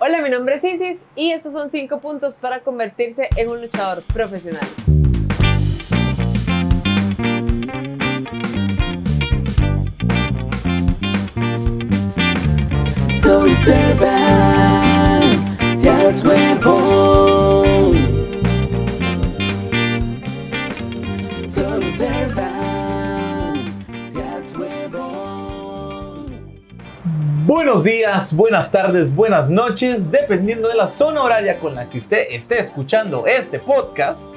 Hola, mi nombre es Isis y estos son 5 puntos para convertirse en un luchador profesional. Buenas tardes, buenas noches, dependiendo de la zona horaria con la que usted esté escuchando este podcast.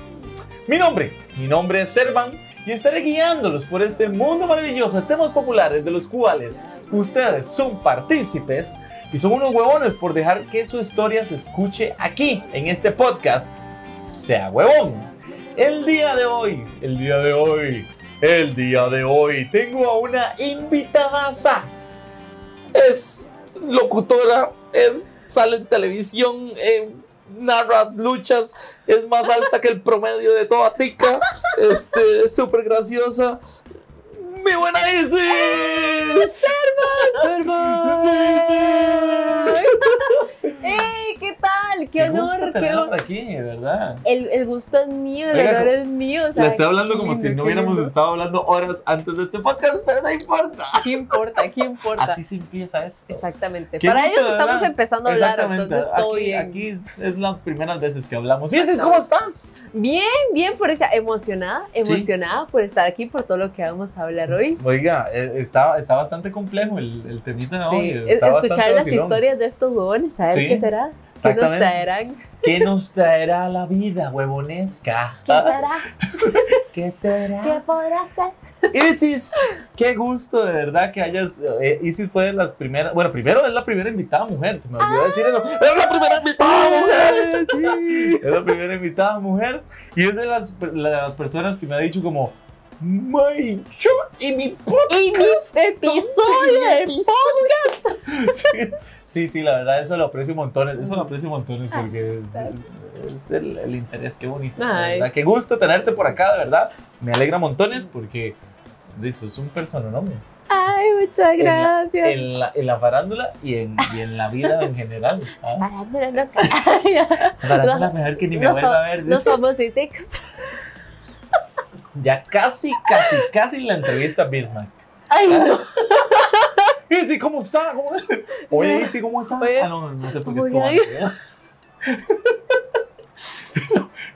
Mi nombre, mi nombre es Servan y estaré guiándolos por este mundo maravilloso de temas populares de los cuales ustedes son partícipes y son unos huevones por dejar que su historia se escuche aquí en este podcast. Sea huevón. El día de hoy, el día de hoy, el día de hoy tengo a una invitadaza es locutora, es, sale en televisión, eh, narra luchas, es más alta que el promedio de toda tica, este, es súper graciosa. ¡Mi buena Isis! ¡Serva! ¡Sí, ¡Ey! ¿Qué tal? ¡Qué, honor! ¡Qué honor! aquí, de verdad. El, el gusto es mío, el honor es mío. o sea, Le estoy hablando como si no hubiéramos lindo. estado hablando horas antes de este podcast, pero no importa. ¿Qué importa? ¿Qué importa? Así se empieza esto. Exactamente. Qué Para ellos estamos verdad. empezando a hablar, entonces todo aquí, bien. aquí es las primeras veces que hablamos. Isis, ¿cómo estás? Bien, bien por esa emocionada, emocionada por estar aquí, por todo lo que vamos a hablar hoy. Oiga, eh, está, está bastante complejo el, el temita de hoy. Sí, escuchar las vacilón. historias de estos huevones, saber Sí, qué será, qué nos traerán. ¿Qué nos traerá la vida, huevonesca? ¿Qué será? ¿Qué será? ¿Qué podrá ser? Isis, qué gusto de verdad que hayas. eh, Isis fue de las primeras. Bueno, primero es la primera invitada mujer, se me olvidó decir eso. Es la primera invitada mujer. Sí. Es la primera invitada mujer. Y es de las, de las personas que me ha dicho como. My, yo y mi podcast. Y mi episodio del Sí, sí, sí, la verdad, eso lo aprecio montones. Eso lo aprecio montones porque es, es el, el interés. Qué bonito. verdad. Qué gusto tenerte por acá, de verdad. Me alegra montones porque de eso es un personaje Ay, muchas En la- gracias. en la, en la farándula y en, y en la vida en general. ¿ah? Parándole, no, Farándula mejor que ni me los- vuelva a ver. Los dice. Ya casi, casi, casi la entrevista a Bismarck. Ay, no. Isi, ¿cómo está? ¿Cómo- Oye, Isi, ¿cómo está? Oye. Ah, no, no sé por qué es como.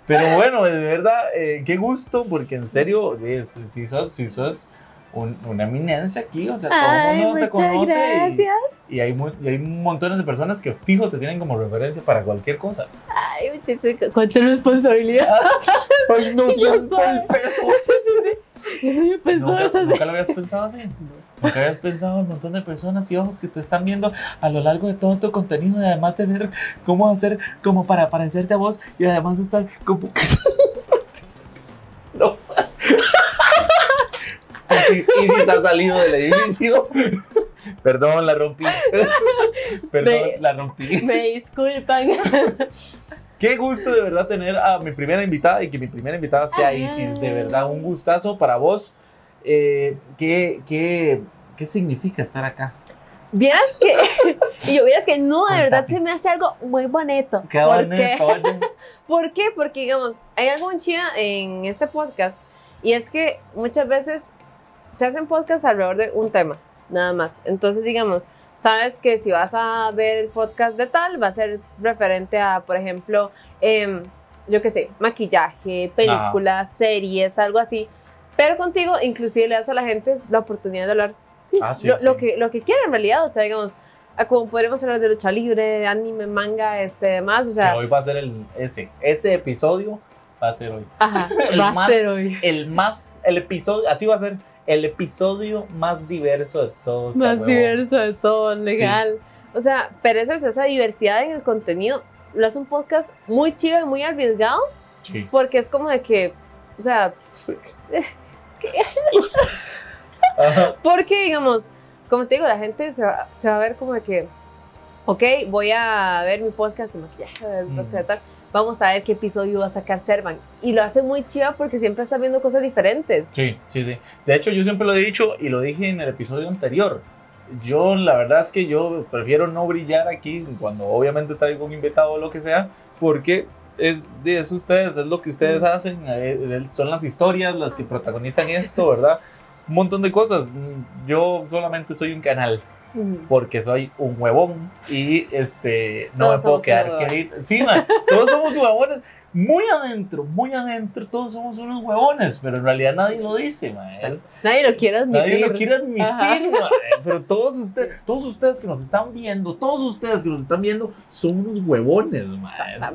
Pero bueno, de verdad, eh, qué gusto, porque en serio, es- si sos, si sos un- una eminencia aquí, o sea, todo el mundo te conoce. y- gracias. Y, hay, y hay montones de personas que fijo te tienen como referencia para cualquier cosa. Ay, muchísimas cuánta responsabilidad. Ay, no siento el peso. Yo ¿Nunca, eso así. nunca lo habías pensado así? ¿Nunca habías pensado un montón de personas y ojos que te están viendo a lo largo de todo tu contenido y además de ver cómo hacer como para parecerte a vos y además estar como... no. Y si se ha salido del edificio. Perdón, la rompí. Perdón, Me- la rompí. Me disculpan. Qué gusto de verdad tener a mi primera invitada y que mi primera invitada sea Ay. Isis. De verdad, un gustazo para vos. Eh, ¿qué, qué, qué significa estar acá? Vieras que. Y yo vieras que no, de verdad se me hace algo muy bonito. Qué ¿Por bonito, qué? ¿Por qué? Porque, digamos, hay algo en China en este podcast y es que muchas veces se hacen podcasts alrededor de un tema, nada más. Entonces, digamos, sabes que si vas a ver el podcast de tal, va a ser referente a, por ejemplo, em, yo qué sé, maquillaje, películas, series, algo así. Pero contigo, inclusive le das a la gente la oportunidad de hablar sí, Ah, sí, lo, sí. lo que, lo que quiera en realidad. O sea, digamos, a como podríamos hablar de lucha libre, de anime, manga, este, demás. O sea, Que hoy va a ser el, ese. Ese episodio va a ser hoy. Ajá, El va a más- ser hoy. El más, el episodio, así va a ser el episodio más diverso de todos. Más huevo. diverso de todo, legal. O sea, pero es eso, esa diversidad en el contenido lo hace un podcast muy chido y muy arriesgado Sí. porque es como de que, o sea, Ajá. porque digamos, como te digo, la gente se va, se va a ver como de que, ok, voy a ver mi podcast de maquillaje, mi Mm. podcast de tal, vamos a ver qué episodio va a sacar Servan. Y lo hace muy chido porque siempre está viendo cosas diferentes. Sí, sí, sí. De hecho, yo siempre lo he dicho y lo dije en el episodio anterior. yo la verdad es que yo prefiero no brillar aquí cuando obviamente traigo un invitado o lo que sea, porque es de eso ustedes, es lo que ustedes hacen, eh, eh, son las historias las que protagonizan esto, ¿verdad? Un montón de cosas. Yo solamente soy un canal. Porque soy un huevón y este no Todos me puedo quedar quedito. Sí, man, todos somos huevones. Muy adentro, muy adentro, todos somos unos huevones, pero en realidad nadie lo dice, man. Es- Nadie lo quiere admitir. Nadie lo quiere admitir, pero todos ustedes, todos ustedes que nos están viendo, todos ustedes que nos están viendo, son unos huevones.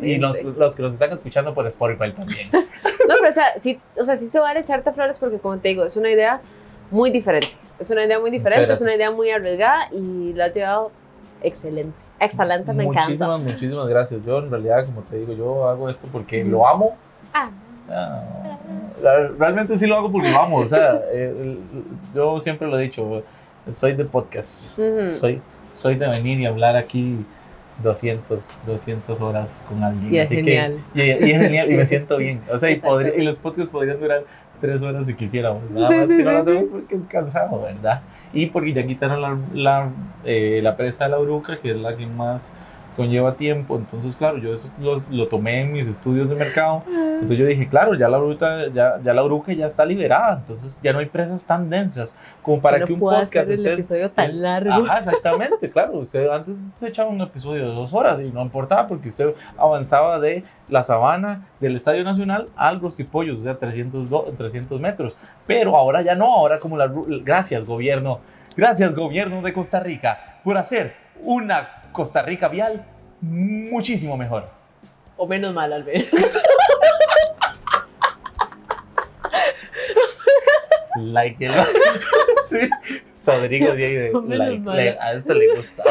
Y los, los que nos están escuchando por Spotify también. No, pero o sea, sí, o sea, sí se vale echarte flores porque, como te digo, es una idea muy diferente. Es una idea muy diferente, es una idea muy arriesgada y la has llevado excelente. Excelente, me encanta. muchísimas, muchísimas gracias. Yo en realidad, como te digo, yo hago esto porque lo amo. Ah, Ah, Realmente sí lo hago porque lo amo. O sea, eh, yo siempre lo he dicho, soy de podcast. Soy, soy de venir y hablar aquí 200, 200 horas con alguien. Y es Así que- genial. y, y es genial y me siento bien. O sea, y, podría- y los podcasts podrían durar tres horas si quisiéramos. Nada Sí, más sí, que no sí, lo hacemos sí. porque es cansado, ¿verdad? Y porque ya quitaron la, la, eh, la presa de la Uruca, que es la que más conlleva tiempo. Entonces, claro, yo eso lo, lo tomé en mis estudios de mercado. Entonces yo dije, claro, ya la, Uruca, ya, ya la Uruca ya está liberada. Entonces ya no hay presas tan densas como para que un podcast hacer el esté episodio tan largo. Ajá, exactamente, claro. Usted antes se echaba un episodio de dos horas y no importaba porque usted avanzaba de la sabana del Estadio Nacional al Rostipollos, o sea, 300, do- 300 metros. Pero ahora ya no, ahora como la... Gracias, gobierno. Gracias, gobierno de Costa Rica, por hacer una Costa Rica vial muchísimo mejor. O menos mal, al ver. Like el... sí. Rodrigo de de like, le- a esto le gusta.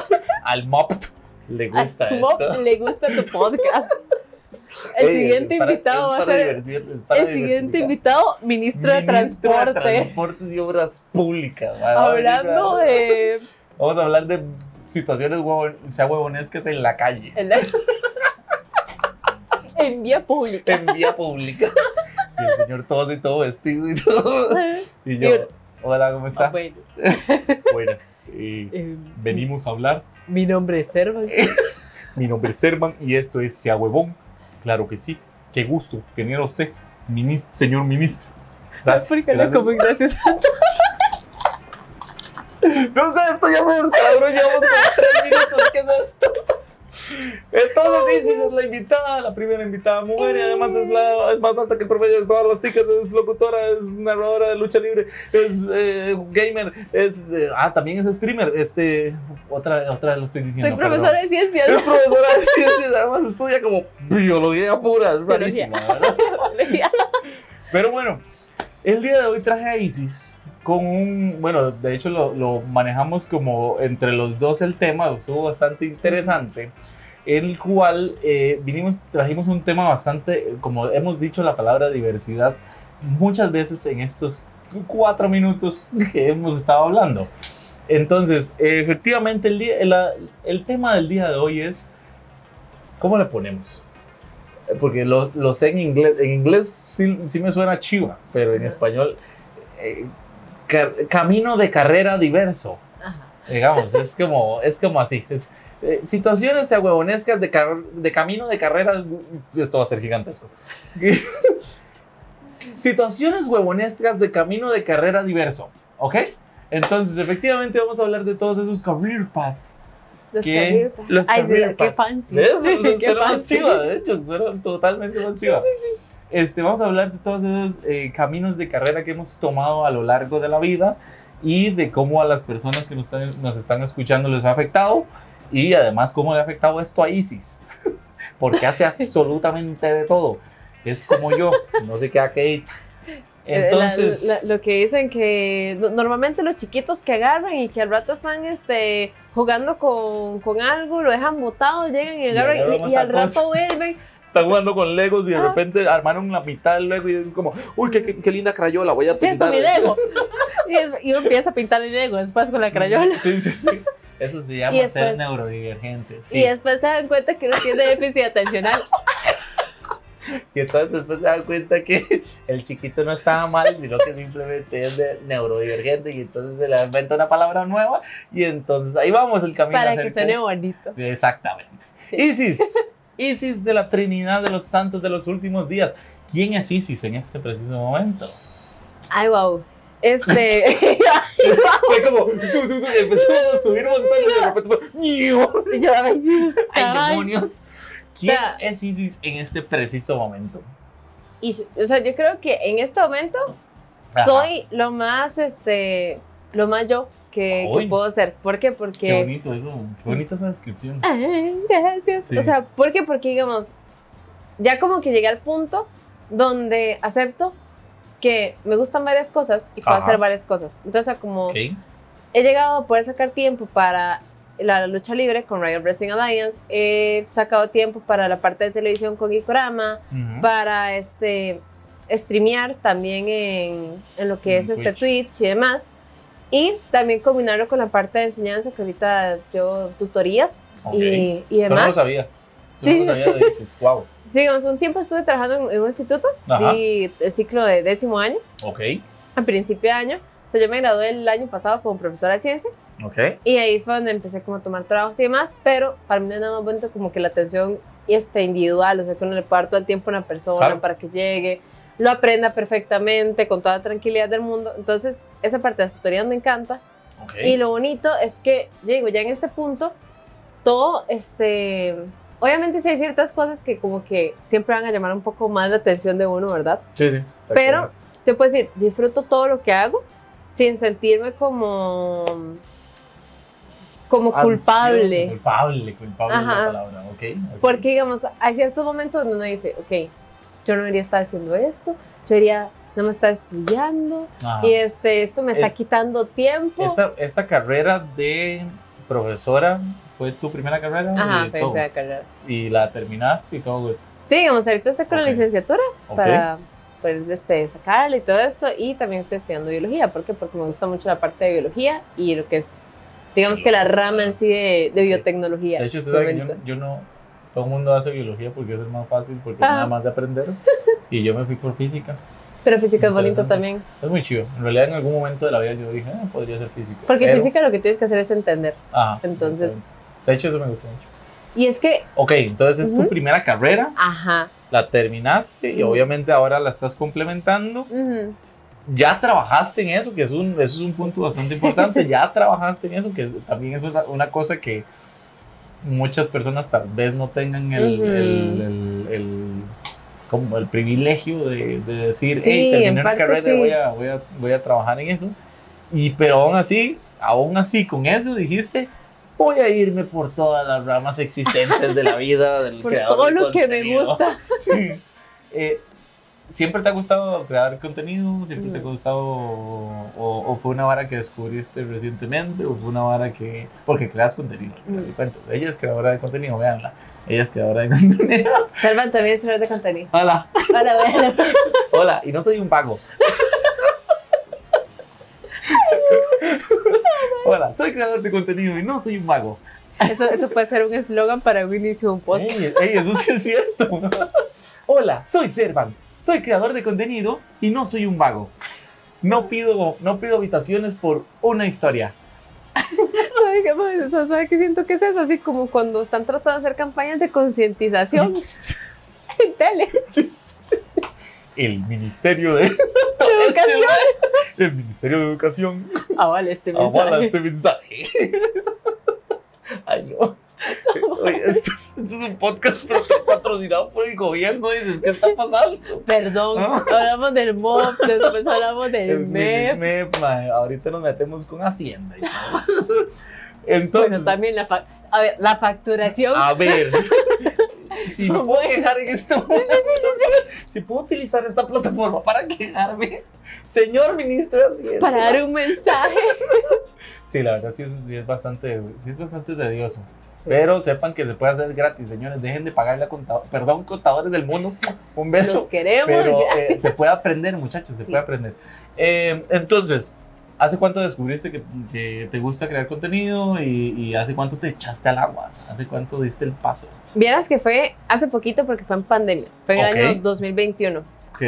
Al Mopt le gusta A Bob esto. le gusta tu podcast. El Ey, siguiente para- invitado va a ser. El siguiente invitado, ministro, de Transporte. Transportes y Obras Públicas. hablando de. Vamos a hablar de situaciones huevon, sea huevonescas en la calle, el- en vía pública. en vía pública. Y el señor todo y todo vestido y todo. Y yo, hola, ¿cómo está? bueno, Buenas. eh, eh, venimos a hablar. Mi nombre es Servan. Mi nombre es Servan y esto es Sea Huevón. Claro que sí. Qué gusto tener a usted, señor ministro. Gracias. Explícale gracias. cómo gracias. No sé, esto ya se descalabró, llevamos como tres minutos, ¿qué es esto? Entonces Isis es la invitada, la primera invitada mujer y además es, la, es más alta que el promedio de todas las ticas, es locutora, es narradora de lucha libre, es eh, gamer, es... eh, ah, también es streamer, este... Otra, otra lo estoy diciendo, Soy profesora perdón. de ciencias. Es profesora de ciencias, además estudia como biología pura, es rarísima, ¿verdad? Pero bueno, el día de hoy traje a Isis con un, bueno, de hecho lo, lo manejamos como entre los dos el tema, estuvo bastante interesante, el cual eh, vinimos, trajimos un tema bastante, como hemos dicho la palabra diversidad muchas veces en estos cuatro minutos que hemos estado hablando. Entonces, efectivamente, el, día, el, el tema del día de hoy es, ¿cómo le ponemos? Porque lo, lo sé en inglés. En inglés sí, sí me suena chiva, pero en español, eh, camino de carrera diverso. Ajá. Digamos, es como, es como así. Es, eh, situaciones huevonescas de, car- de camino de carrera. Esto va a ser gigantesco. situaciones huevonescas de camino de carrera diverso. ¿Ok? Entonces, efectivamente, vamos a hablar de todos esos career paths. Los ¿Qué? career paths. Los Ay, sí, career qué fancy. ¿Ves? Qué fancy. chiva, de hecho, suena totalmente más chiva. Este, vamos a hablar de todos esos eh, caminos de carrera que hemos tomado a lo largo de la vida y de cómo a las personas que nos están, nos están escuchando les ha afectado y además cómo le ha afectado esto a Isis. Porque hace absolutamente de todo. Es como yo, no se queda Kate. Eh, la- Entonces, la- lo que dicen que no- normalmente los chiquitos que agarran y que al rato están este, jugando con, con algo, lo dejan botado, llegan y Y agarran y, y otra al rato vuelven. Están jugando con Legos y de Ah. repente armaron la mitad del Lego y es como, uy, qué, qué- qué linda crayola, voy a pintar. mi Lego. Y, es- y uno empieza a pintar el Lego después con la crayola. Sí, sí, sí. Eso se llama después- ser neurodivergente. Sí. Y después se dan cuenta que uno tiene déficit atencional. Y entonces después se dan cuenta que el chiquito no estaba mal, sino que simplemente es de neurodivergente y entonces se le inventa una palabra nueva y entonces ahí vamos el camino. Para a que suene bonito. Exactamente. Sí. Isis, Isis de la Trinidad de los Santos de los últimos días. ¿Quién es Isis en este preciso momento? Ay, wow. Este. Fue como, tú, tú, tú, empezó a subir montañas y de repente. Yo, ay, ¡Ay, ay. demonios! ¿Quién sea- es Isis en este preciso momento? Y, o sea, yo creo que en este momento Ajá. soy lo más, este, lo más yo que, puedo ser. ¿Por qué? Qué Porque... bonito eso, qué bonita esa descripción. Ay, gracias. Sí. O sea, ¿por qué? Porque, digamos, ya como que llegué al punto donde acepto que me gustan varias cosas y puedo Ajá. hacer varias cosas. Entonces, como Ok. he llegado a poder sacar tiempo para la lucha libre con Riot Wrestling Alliance, he sacado tiempo para la parte de televisión con Gikorama, para este streamear también en, en lo que En es este. Twitch y demás. Y también combinarlo con la parte de enseñanza, que ahorita yo tutorías Ok. y, y Eso no lo demás. sabía. Eso Sí. no lo sabía de Isis. Wow. Sí, un tiempo estuve trabajando en, en un instituto, Ajá. y el ciclo de décimo año, Ok. a principio de año. O sea, yo me gradué el año pasado como profesora de ciencias Ok. y ahí fue donde empecé como a tomar trabajos y demás, pero para mí no es nada más bonito como que la atención este, individual, o sea, que uno le todo el tiempo a una persona Claro. para que llegue, lo aprenda perfectamente, con toda la tranquilidad del mundo. Entonces, esa parte de las tutorías me encanta. Ok. Y lo bonito es que, yo digo, ya en este punto, todo, este, obviamente sí hay ciertas cosas que como que siempre van a llamar un poco más la atención de uno, ¿verdad? Sí, sí. Pero te puedo decir, disfruto todo lo que hago sin sentirme como, como Ansioso, culpable. Culpable, culpable es la Ajá. palabra. Ok. ok. Porque, digamos, hay ciertos momentos donde uno dice, ok, yo no debería estar haciendo esto, yo debería no me estar estudiando, Ajá. y este, esto me está Eh, quitando tiempo. Esta, esta carrera de profesora fue tu primera carrera Ajá, fue todo. la carrera. y la terminaste y todo good. Sí, digamos, ahorita estoy con Ok. la licenciatura Ok. para poder este, sacarla y todo esto, y también estoy estudiando biología. ¿Por qué? Porque me gusta mucho la parte de biología y lo que es, digamos que la rama en sí de, de biotecnología. De hecho, que yo, yo no. Todo el mundo hace biología porque es el más fácil, porque es Ajá. nada más de aprender. Y yo me fui por física. Pero física es bonito también. Es muy chido. En realidad, en algún momento de la vida yo dije, ah, podría ser físico. Porque Pero- física lo que tienes que hacer es entender. Ajá. entonces- exactamente. De hecho, eso me gustó mucho. Y es que, Ok, entonces es tu Ujú. primera carrera, ajá, la terminaste y obviamente ahora la estás complementando. ujú, Ya trabajaste en eso, que es un, eso es un punto bastante importante. ya trabajaste en eso, que es- también es una, una cosa que muchas personas tal vez no tengan el, Ujú. el, el- el- como el privilegio de, de decir, Sí, hey, terminé una carrera, sí. voy, a, voy, a, voy a trabajar en eso. Y pero aún así, aún así con eso dijiste, voy a irme por todas las ramas existentes de la vida del por creador todo lo que me contenido". gusta. Sí. Eh, ¿Siempre te ha gustado crear contenido? ¿Siempre te ha gustado o, o fue una vara que descubriste recientemente? ¿O fue una vara que... Porque creas contenido, Mm. cuentas. Ella es creadora de contenido, véanla. Ella es creadora de contenido. Salvan también es de contenido. Hola. Hola, hola. Hola, y no soy un vago. Hola, soy creador de contenido y no soy un vago. Eso, eso puede ser un eslogan para un inicio de un podcast. Ey, ey, eso sí es cierto. Hola, soy Servan. Soy creador de contenido y no soy un vago. No pido, no pido habitaciones por una historia. ¿Sabe qué, pues, o sea, ¿sabe qué siento que es eso? Así como cuando están tratando de hacer campañas de concientización en tele. El Ministerio de, Educación. el Ministerio de Educación Avala este avala mensaje. este mensaje. Ay, no. Oye, esto, es, esto es un podcast pero patrocinado por el gobierno. Dices, ¿qué está pasando? Perdón, Ah. hablamos del MOP, después hablamos del El MEP. MEP, mae, ahorita nos metemos con Hacienda. y. Entonces, Bueno, también la, fa- a ver, la facturación. a ver, si me puedo quejar en este momento, si puedo utilizar esta plataforma para quejarme, señor ministro de Hacienda. para dar un mensaje. Sí, la verdad sí es, sí es bastante, sí es bastante tedioso. Pero sepan que se puede hacer gratis, señores. Dejen de pagarle a contadores. Perdón, contadores del mundo. Un Los beso. queremos. Pero eh, se puede aprender, muchachos, se Sí. puede aprender. Eh, entonces, ¿Hace cuánto descubriste que, que te gusta crear contenido y, y hace cuánto te echaste al agua? ¿Hace cuánto diste el paso? Vieras que fue hace poquito porque fue en pandemia, fue en el Ok. año 2021. Ok.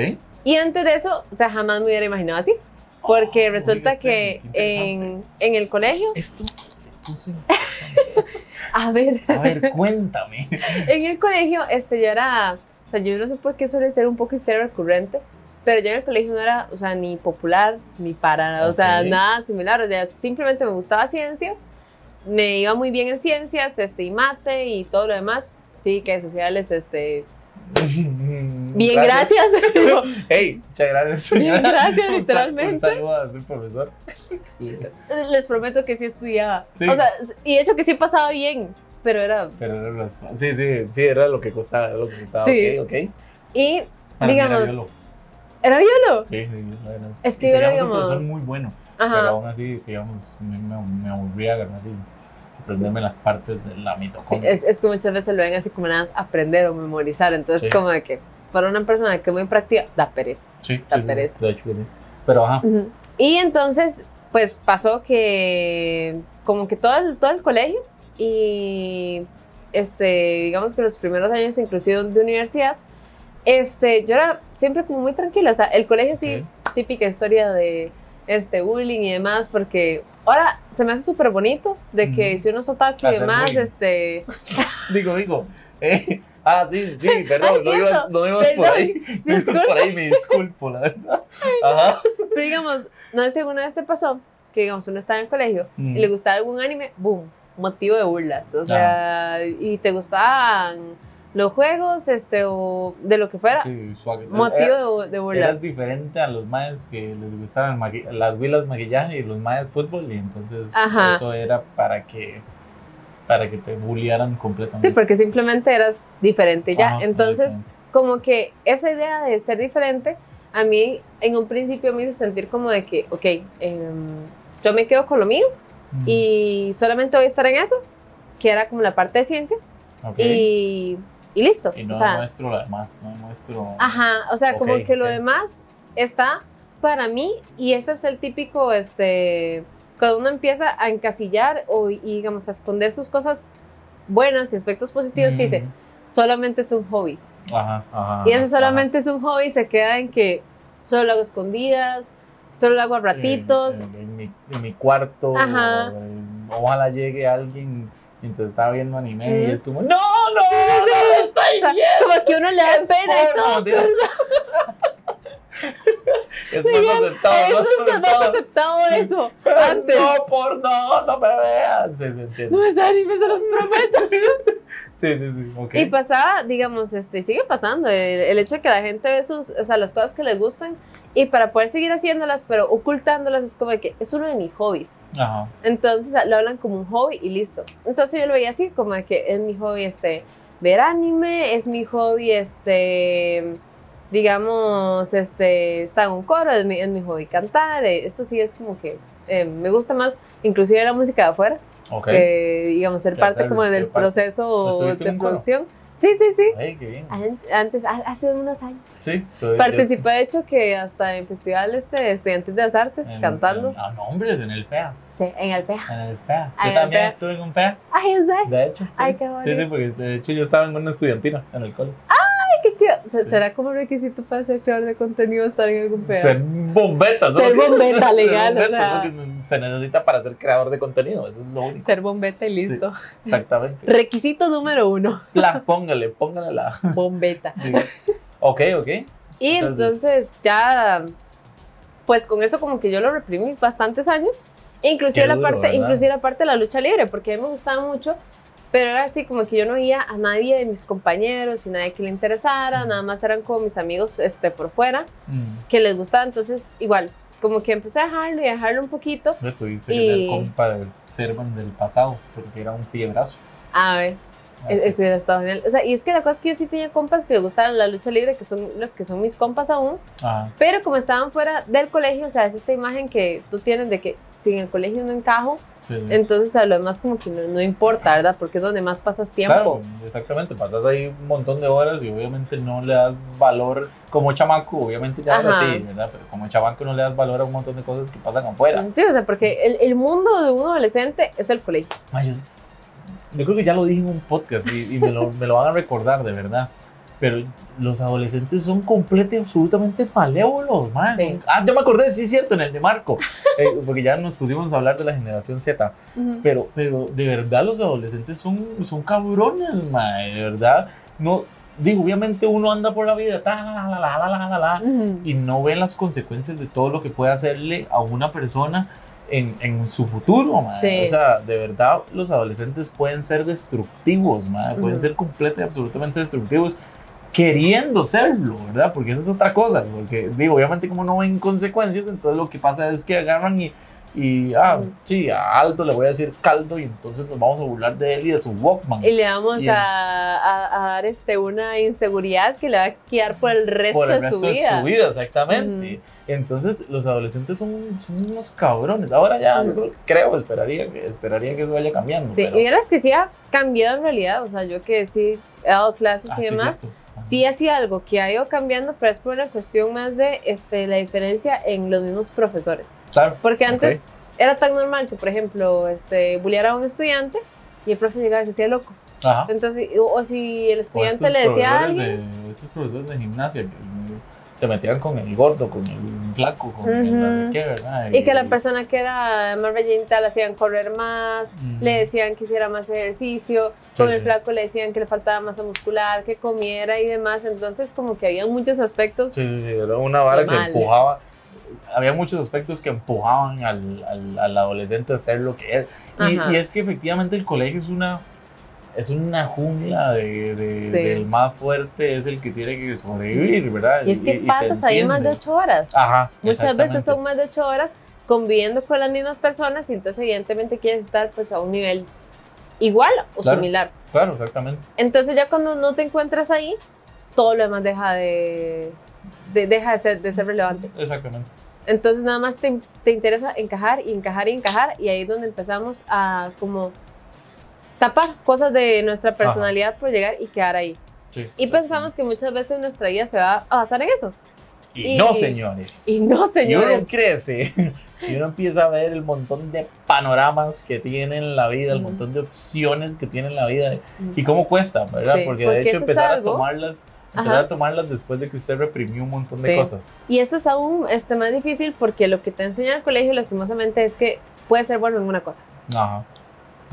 Y antes de eso, o sea, jamás me hubiera imaginado así. Porque Oh, resulta que en, en el colegio, Esto se puso interesante. a ver, A ver, cuéntame. en el colegio, este, yo era, o sea, yo no sé por qué suele ser un poco historia recurrente, pero yo en el colegio no era, o sea, ni popular, ni para, o sea, nada similar, o sea, simplemente me gustaba ciencias, me iba muy bien en ciencias, este, y mate y todo lo demás, sí, que sociales, este, bien, gracias. Hey, muchas gracias. Bien, señora. gracias, Un sal- literalmente. Un saludo a su profesor. Les prometo que sí estudiaba, Sí. o sea, y de hecho que sí pasaba bien, pero era, Pero era las- sí, sí, sí, era lo que costaba, era lo que costaba. Sí. Ok, ok. y, Para era digamos, violo. ¿era violo? Sí, sí, la verdad. Es que yo era, teníamos un digamos- profesor muy bueno. Pero Ajá. aún así, digamos, me, me, me aburría ganar y aprenderme las partes de la mitocondria. Es, es que muchas veces lo ven así como nada aprender o memorizar, entonces Sí. como de que para una persona que es muy práctica, da pereza. sí, la sí, sí, pereza. de hecho sí. Pero ajá. Ujú. Y entonces, pues pasó que como que todo el, todo el colegio y este, digamos que los primeros años inclusive de universidad, este, yo era siempre como muy tranquila, o sea, el colegio sí, típica historia de este bullying y demás, porque ahora se me hace súper bonito de que Ujú. si uno es otaku y demás, este, Digo, digo. eh, ah, sí, sí, perdón, Ah, no cierto. ibas, no ibas por Perdón. ahí. No ibas por ahí, me disculpo, la verdad. Ajá. pero digamos, no sé si alguna vez te pasó que digamos uno estaba en el colegio Mm. y le gustaba algún anime, boom, motivo de burlas, o sea, y te gustaban los juegos, este, o de lo que fuera, Sí, suave. motivo de, de Eras burlas. diferente a los maes que les gustaban las huilas maquillaje y los maes fútbol y entonces Ajá. eso era para que para que te bullearan completamente. Sí, porque simplemente eras diferente ya. Ajá, Entonces, como que esa idea de ser diferente, a mí en un principio me hizo sentir como de que, ok, em, yo me quedo con lo mío Mm, y solamente voy a estar en eso, que era como la parte de ciencias, ok. y, y listo. Y no o sea, muestro lo demás, no muestro. Ajá, o sea, como Ok, que lo ok. demás está para mí y ese es el típico, este, cuando uno empieza a encasillar o, y digamos, a esconder sus cosas buenas y aspectos positivos que dice, solamente es un hobby. Mm, Ajá, ajá. Y ese ajá. solamente es un hobby, se queda en que solo lo hago escondidas, solo lo hago a ratitos. En, en- en mi, en mi cuarto. Ajá. o, Ojalá llegue alguien mientras estaba viendo anime y es como, no, no, no, estoy O sea, bien. como que uno le da Es pena y todo. Es más aceptado, Eso más es más aceptado. Sí. eso. Antes. No, por no, no me vean. Sí, se entiende. No es anime, se los prometo. Sí, sí, sí. ok. Y pasaba, digamos, este, sigue pasando, el, el hecho de que la gente ve sus, o sea, las cosas que les gustan y para poder seguir haciéndolas, pero ocultándolas, es como que es uno de mis hobbies. Ajá. Entonces lo hablan como un hobby y listo. Entonces yo lo veía así, como de que es mi hobby, este, ver anime, es mi hobby, este, digamos, este, estar en un coro, es mi, es mi hobby cantar, eh, eso sí es como que eh, me gusta más, inclusive la música de afuera, Ok. eh, digamos, ser Ya parte ser- como del parte. proceso ¿Estuviste en de un coro? producción. Sí, sí, sí. Ay, qué bien. An- Antes, ha- hace unos años. Sí. Participé, de hecho, que hasta en festival este, de estudiantes de las artes, en- cantando. en- ah, no, hombre, en el FEA. Sí, en el PEA. En el FEA. Ah, en Yo el también FEA. estuve en un FEA. Ay, verdad. De hecho. sí. Ay, qué Sí, bonito. sí, porque de hecho yo estaba en una estudiantina en el cole. Ay, Sí. ¿Será como requisito para ser creador de contenido estar en algún PEA? Ser bombeta, ¿no? Ser bombeta legal, o Ser bombeta, sea. lo que se necesita para ser creador de contenido. Eso es lo único. Ser bombeta y listo. Exactamente. Requisito número uno. La, póngale, póngale la. Bombeta. Sí. Ok, ok. Y Entonces- entonces ya, pues con eso como que yo lo reprimí bastantes años. Inclusive, Qué la duro, parte, ¿verdad? inclusive la parte de la lucha libre, porque a mí me gustaba mucho, pero era así como que yo no veía a nadie de mis compañeros y nadie que le interesara, Mm. nada más eran como mis amigos este, por fuera, Mm. que les gustaba, entonces igual, como que empecé a dejarlo y a dejarlo un poquito. No tuviste Y- que ser compa de Servan del pasado, porque era un fiebrazo. A ver, Es- Eso hubiera estado genial. O sea, y es que la cosa es que yo sí tenía compas que le gustaban la lucha libre, que son los que son mis compas aún, Ajá. pero como estaban fuera del colegio, o sea, es esta imagen que tú tienes de que si en el colegio no encajo, Sí, sí. entonces o sea, lo demás como que no, no importa, ¿verdad? Porque es donde más pasas tiempo. Claro, exactamente, pasas ahí un montón de horas y obviamente no le das valor como chamaco, obviamente ya ahora sí, ¿verdad? Pero como chamaco no le das valor a un montón de cosas que pasan afuera. Sí, o sea, porque el, el mundo de un adolescente es el colegio. Ay, yo, yo creo que ya lo dije en un podcast y, y me, lo, me lo van a recordar de verdad. Pero los adolescentes son completamente, absolutamente malévolos, man. Sí. Ah, ya me acordé, sí cierto, en el de Marco. Eh, porque ya nos pusimos a hablar de la generación Z. Pero, pero de verdad los adolescentes son, son cabrones, man. De verdad. No, digo, obviamente uno anda por la vida, ta, la, la, la, la, la, la, la, Ujú. y no ve las consecuencias de todo lo que puede hacerle a una persona en, en su futuro. Sí. O sea, de verdad, los adolescentes pueden ser destructivos, mae. pueden Ujú. ser completamente, absolutamente destructivos, queriendo serlo, ¿verdad? Porque esa es otra cosa, porque digo, obviamente como no ven consecuencias, entonces lo que pasa es que agarran y, y ah, sí, a Aldo le voy a decir caldo y entonces nos vamos a burlar de él y de su Walkman. Y le vamos a, a- a dar este, una inseguridad que le va a quedar por el resto, por el de, resto su vida. de su vida, exactamente. Entonces, los adolescentes son, son unos cabrones. Ahora ya creo- creo, esperaría, que- esperaría que eso vaya cambiando. Sí, pero- y verás que sí ha cambiado en realidad. O sea, yo que sí he dado clases Ah, y sí, demás. Sí ha sido algo que ha ido cambiando, pero es por una cuestión más de este, la diferencia en los mismos profesores. Claro. Porque antes era tan normal que, por ejemplo, este, bulleara a un estudiante y el profe llegaba y se hacía loco. Ajá. Entonces, o, o si el O estudiante estos le decía a profesores alguien. De, estos profesores de gimnasia que se metían con el gordo, con el flaco, con el no sé Ujú. qué, ¿verdad? Y que la persona que era más rellenita le hacían correr más, le decían que hiciera más ejercicio. Sí, con sí. el flaco le decían que le faltaba masa muscular, que comiera y demás. Entonces, como que había muchos aspectos. Sí, sí, sí, era una vara que empujaba. Había muchos aspectos que empujaban al, al, al adolescente a ser lo que es. Y es que efectivamente el colegio es una, es una jungla de, de- Sí. del más fuerte, es el que tiene que sobrevivir, ¿verdad? Y es que pasas ahí más de ocho horas. Ajá. Muchas veces son más de ocho horas conviviendo con las mismas personas y entonces evidentemente quieres estar pues a un nivel igual o Claro. similar. Claro, exactamente. Entonces ya cuando no te encuentras ahí, todo lo demás deja de, de- deja de ser, de ser relevante. Exactamente. Entonces nada más te, te interesa encajar y encajar y encajar y ahí es donde empezamos a como tapar cosas de nuestra personalidad por llegar y quedar ahí. Sí, Y pensamos que muchas veces nuestra vida se va a basar en eso. Y, y- no, señores. Y no, Y uno señores. crece y uno empieza a ver el montón de panoramas que tiene en la vida, el montón de opciones que tiene en la vida y cómo cuesta, ¿verdad? Sí, porque, porque de hecho empezar a tomarlas, empezar Ajá. a tomarlas después de que usted reprimió un montón de Sí. cosas. Y eso es aún este, más difícil porque lo que te enseña el colegio lastimosamente es que puedes ser bueno en una cosa. Ajá.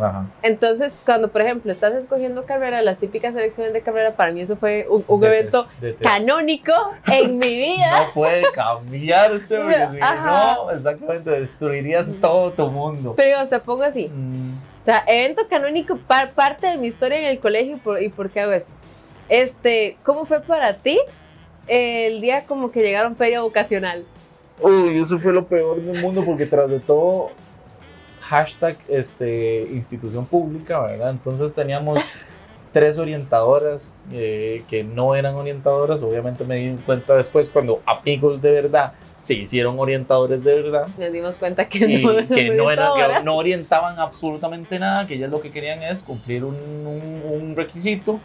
Ajá. Entonces, cuando por ejemplo estás escogiendo carrera, las típicas elecciones de carrera, para mí eso fue un, un evento canónico en mi vida. No puede cambiarse, porque si no, exactamente, destruirías todo tu mundo. Pero o sea, pongo así. Mm, O sea, evento canónico, par- parte de mi historia en el colegio y por, y por qué hago eso. Este, ¿cómo fue para ti el día como que llegaron feria vocacional? Uy, eso fue lo peor del mundo porque tras de todo, hashtag este, institución pública, ¿verdad? Entonces teníamos tres orientadoras eh, que no eran orientadoras, obviamente me di cuenta después cuando amigos de verdad se hicieron orientadores de verdad Nos dimos cuenta que no, que no, eran, que orientadoras. no orientaban absolutamente nada, que ellas lo que querían es cumplir un, un- un requisito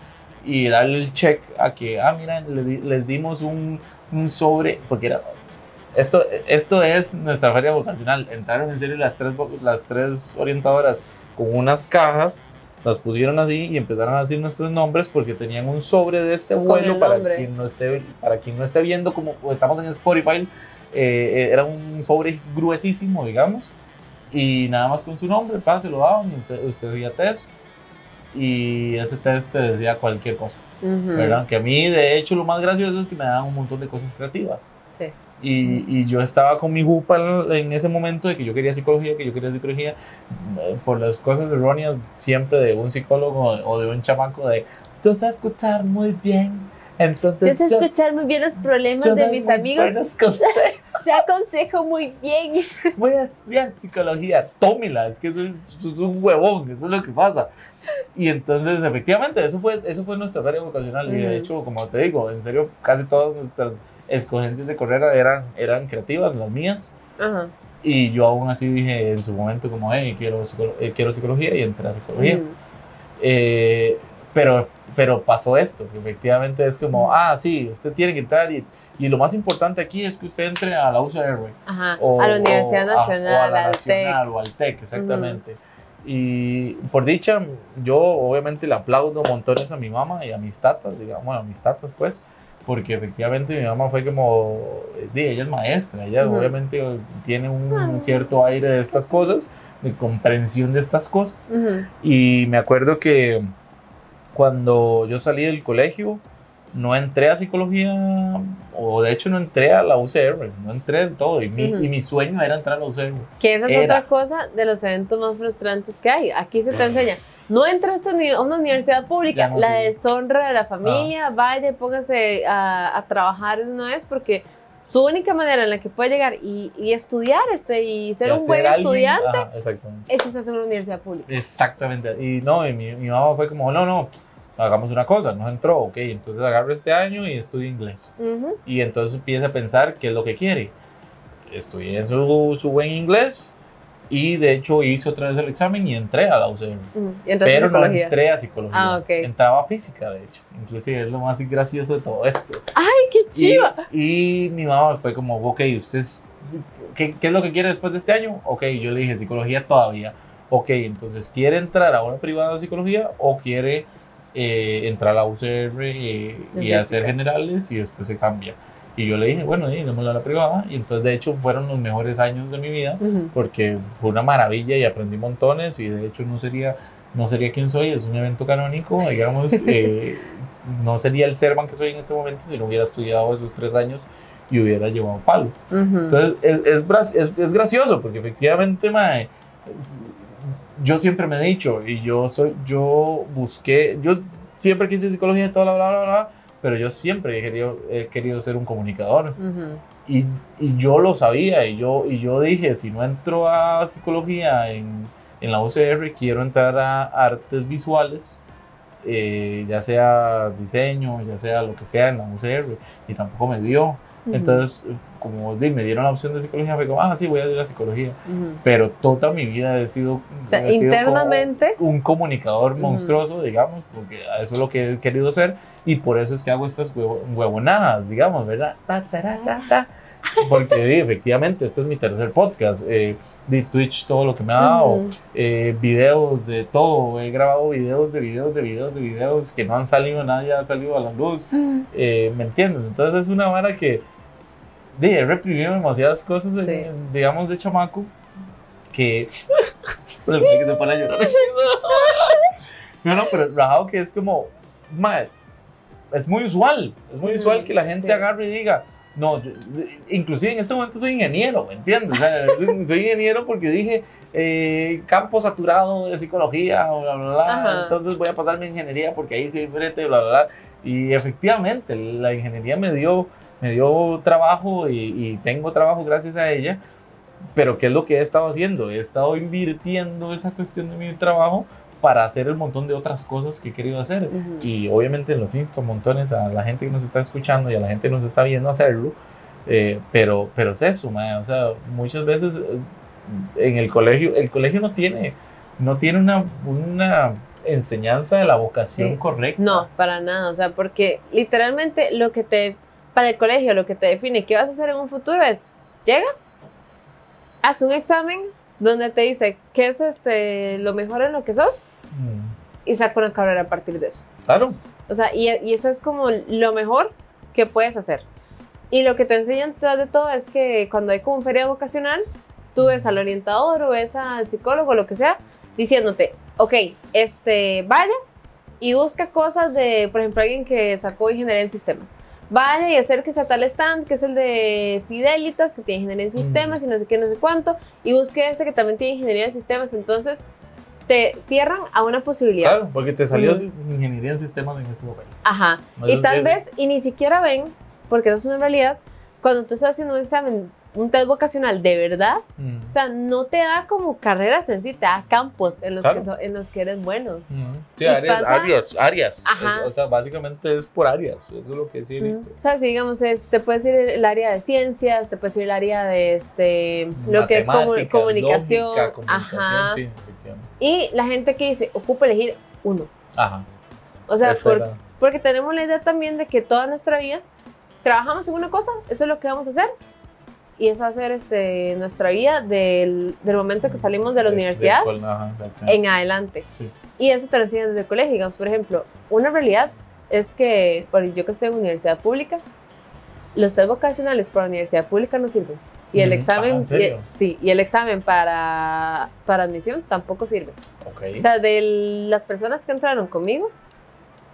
y darle el check a que, ah, mira, les dimos un, un sobre, porque era, esto, esto es nuestra feria vocacional, entraron en serio las tres, las tres orientadoras con unas cajas, las pusieron así y empezaron a decir nuestros nombres porque tenían un sobre de este vuelo el para quien, no esté, para quien no esté viendo, como estamos en Spotify, eh, era un sobre gruesísimo, digamos, y nada más con su nombre, pa, se lo daban, usted, usted hacía test, y ese test te decía cualquier cosa, Ujú. ¿verdad? Que a mí, de hecho, lo más gracioso es que me daban un montón de cosas creativas. Y, y yo estaba con mi jupa en, ese momento de que yo quería psicología, que yo quería psicología, eh, por las cosas erróneas siempre de un psicólogo o de un chamaco de, tú sabes escuchar muy bien, entonces Yo sé escuchar muy bien los problemas yo de mis amigos. buenos consejos". Ya aconsejo muy bien. voy a estudiar psicología, tómela, es que es, eso es un huevón, eso es lo que pasa. Y entonces, efectivamente, eso fue, eso fue nuestra carrera vocacional. Y de hecho, como te digo, en serio, casi todas nuestras escogencias de carrera eran, eran creativas, las mías. Ajá. Y yo aún así dije en su momento como, hey, quiero, psicolo- eh, quiero psicología y entré a psicología. Ujú. Eh, pero, pero pasó esto, que efectivamente es como, ah, sí, usted tiene que entrar y, y lo más importante aquí es que usted entre a la UCR. Ajá. O, a la Universidad o a- Nacional, o a la al Nacional, o al TEC, exactamente. Y por dicha, yo obviamente le aplaudo montones a mi mamá y a mis tatas, digamos, bueno, a mis tatas pues, porque efectivamente mi mamá fue como, ella es maestra, ella obviamente tiene un Ah. cierto aire de estas cosas, de comprensión de estas cosas. Y me acuerdo que cuando yo salí del colegio, no entré a psicología, o de hecho no entré a la UCR, no entré en todo, y mi, Ujú. y mi sueño era entrar a la UCR. Que esa es Era. otra cosa de los eventos más frustrantes que hay. Aquí se te enseña, no entraste a una universidad pública, no la deshonra de la familia, vaya, y póngase a, a trabajar una vez porque su única manera en la que puede llegar y, y estudiar este, y ser Y un hacer buen alguien- estudiante Ajá, es en una universidad pública. Exactamente. Y no, y mi, mi mamá fue como, no, no, hagamos una cosa, no entró, ok, entonces agarro este año y estudio inglés. Ujú. Y entonces empieza a pensar qué es lo que quiere. Estudié su, su buen inglés y de hecho hice otra vez el examen y entré a la. Ujú. Y entonces Pero no entré a psicología. Ah, ok. Entraba a física, de hecho. Inclusive es lo más gracioso de todo esto. ¡Ay, qué Y, chiva! y mi mamá fue como, ok, ¿usted es- qué, qué es lo que quiere después de este año? Ok, yo le dije psicología todavía. Ok, entonces, ¿quiere entrar a una privada de psicología o quiere eh, entrar a la UCR y, y hacer generales y después se cambia? Y yo le dije, bueno, sí, a la privada. Y entonces, de hecho, fueron los mejores años de mi vida Ujú. porque fue una maravilla y aprendí montones y de hecho no sería, no sería quien soy, es un evento canónico, digamos, eh, no sería el Servan que soy en este momento si no hubiera estudiado esos tres años y hubiera llevado palo. Ujú. Entonces es, es, es, es gracioso porque efectivamente, mae, yo siempre me he dicho y yo soy, yo busqué, yo siempre quise psicología y toda la bla, bla, bla, pero yo siempre he querido, he querido ser un comunicador. Y, y yo lo sabía y yo, y yo dije, si no entro a psicología en, en la UCR, quiero entrar a artes visuales, eh, ya sea diseño, ya sea lo que sea en la UCR, y tampoco me dio. Ujú. Entonces, como me dieron la opción de psicología, fue como, ah, sí, voy a ir a psicología. Ujú. Pero toda mi vida he sido, O sea, he sido internamente, un comunicador monstruoso, digamos, porque eso es lo que he querido ser y por eso es que hago estas huevo- huevonadas, digamos, ¿verdad? Ta, ta, ta, ta. Porque efectivamente, este es mi tercer podcast. Eh, de Twitch, todo lo que me ha dado, Ujú. eh, videos de todo. He grabado videos de videos de videos de videos que no han salido, nadie ha salido a la luz. Eh, ¿Me entiendes? Entonces es una vara que di, he reprimido demasiadas cosas, en- Sí. digamos, de chamaco que. Se me pone a llorar. no, no, pero rajado que es como. mae, es muy usual. Es muy usual que la gente sí. agarre y diga. No, yo- inclusive en este momento soy ingeniero, ¿me entiendes? O sea, soy ingeniero porque dije eh, campo saturado de psicología, bla, bla, bla. Ajá. Entonces voy a pasar mi ingeniería porque ahí sí frente, bla, bla, bla. Y efectivamente, la ingeniería me dio, me dio trabajo y, y tengo trabajo gracias a ella. Pero ¿qué es lo que he estado haciendo? He estado invirtiendo esa cuestión de mi trabajo para hacer el montón de otras cosas que he querido hacer. Ujú. Y obviamente los insto montones a la gente que nos está escuchando y a la gente que nos está viendo hacerlo. Eh, pero, pero es eso, mae, o sea, muchas veces eh, en el colegio, el colegio no tiene, no tiene una, una enseñanza de la vocación Sí. correcta. No, para nada, o sea, porque literalmente lo que te, para el colegio, lo que te define qué vas a hacer en un futuro es, llega, haz un examen donde te dice qué es este, lo mejor en lo que sos Mm, y saca una carrera a partir de eso. Claro, O sea, y, y eso es como lo mejor que puedes hacer. Y lo que te enseñan tras de todo es que cuando hay como feria vocacional, tú ves al orientador o ves al psicólogo, lo que sea, diciéndote, ok, este, vaya y busca cosas de, por ejemplo, alguien que sacó ingeniería en sistemas. Vaya y acérquese a tal stand, que es el de Fidelitas, que tiene ingeniería en sistemas y no sé qué, no sé cuánto, y busque este que también tiene ingeniería en sistemas. Entonces, te cierran a una posibilidad. claro, porque te salió Ujú. ingeniería en sistemas en este momento. Ajá. No, Y tal sí es- vez, y ni siquiera ven, porque eso es una realidad, cuando tú estás haciendo un examen un test vocacional de verdad, Mm. o sea, no te da como carreras en sí, te da campos en los, Claro. que, so- en los que eres bueno. Mm. Sí, áreas, pasa- áreas, áreas. Ajá. Es- o sea, básicamente es por áreas. Eso es lo que sí he visto. O sea, si digamos, es, te puedes ir el área de ciencias, te puedes ir el área de este, lo que es comu- comunicación. lógica, comunicación, Ajá. sí, efectivamente. Y la gente que dice, ocupa elegir uno. Ajá. O sea, por- porque tenemos la idea también de que toda nuestra vida trabajamos en una cosa, eso es lo que vamos a hacer. Y a ser este, nuestra vida del, del momento que salimos de la universidad ajá, en adelante. Sí. Y eso te desde el colegio. Digamos, por ejemplo, una realidad es que, bueno, yo que estoy en universidad pública, los test vocacionales para la universidad pública no sirven. Y el examen, Ah, y- sí, y el examen para, para admisión tampoco sirve. Ok. O sea, de las personas que entraron conmigo,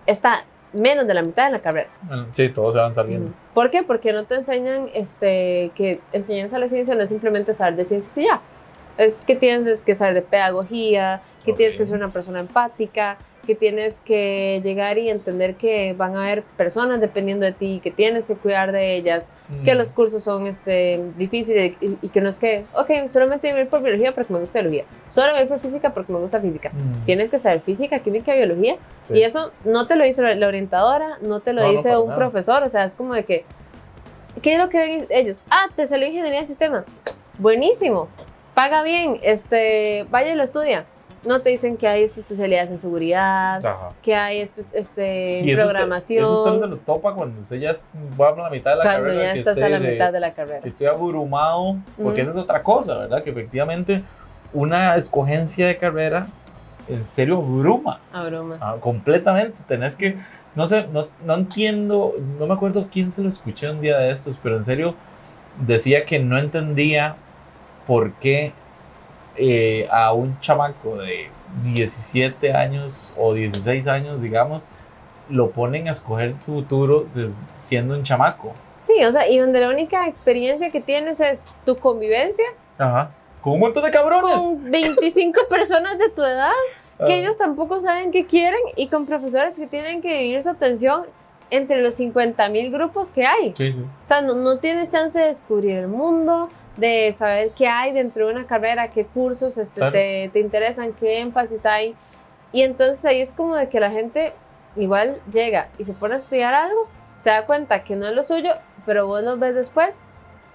está menos de la mitad de la carrera. Sí, todos se van saliendo. Ujú. ¿Por qué? Porque no te enseñan este, que enseñanza a la ciencia no es simplemente saber de ciencias y ya. Es que tienes que saber de pedagogía, que tienes que ser una persona empática, que tienes que llegar y entender que van a haber personas dependiendo de ti, que tienes que cuidar de ellas, que Mm. los cursos son este, difíciles y, y que no es que, ok, solamente voy a ir por biología porque me gusta biología, solo voy a ir por física porque me gusta física. Mm. Tienes que saber física, química biología. Sí. Y eso no te lo dice la- orientadora, no te lo No, no, dice para un nada. profesor, o sea, es como de que, ¿qué es lo que ven ellos? Ah, te salió ingeniería de sistema. Buenísimo, paga bien, este, vaya y lo estudia. No te dicen que hay especialidades en seguridad, Ajá. que hay este, Y eso usted- programación, Eso usted no se lo topa cuando usted ya va a la mitad de la cuando carrera. ya que estás usted a la mitad de la carrera. que estoy abrumado, porque Ujú. esa es otra cosa, ¿verdad? Que efectivamente una escogencia de carrera en serio abruma A broma. ah, completamente. Tenés que, no sé, no, no entiendo, no me acuerdo quién se lo escuché un día de estos, pero en serio decía que no entendía por qué eh, a un chamaco de 17 años o 16 años, digamos, lo ponen a escoger su futuro de- siendo un chamaco. Sí, o sea, y donde la única experiencia que tienes es tu convivencia Ajá. Con un montón de cabrones. con 25 personas de tu edad Ah. que ellos tampoco saben qué quieren y con profesores que tienen que dividir su atención entre los 50 mil grupos que hay. Sí, sí. O sea, no, no tienes chance de descubrir el mundo, de saber qué hay dentro de una carrera, qué cursos este, Claro. te, te interesan, qué énfasis hay. Y entonces ahí es como de que la gente igual llega y se pone a estudiar algo, se da cuenta que no es lo suyo, pero vos los ves después.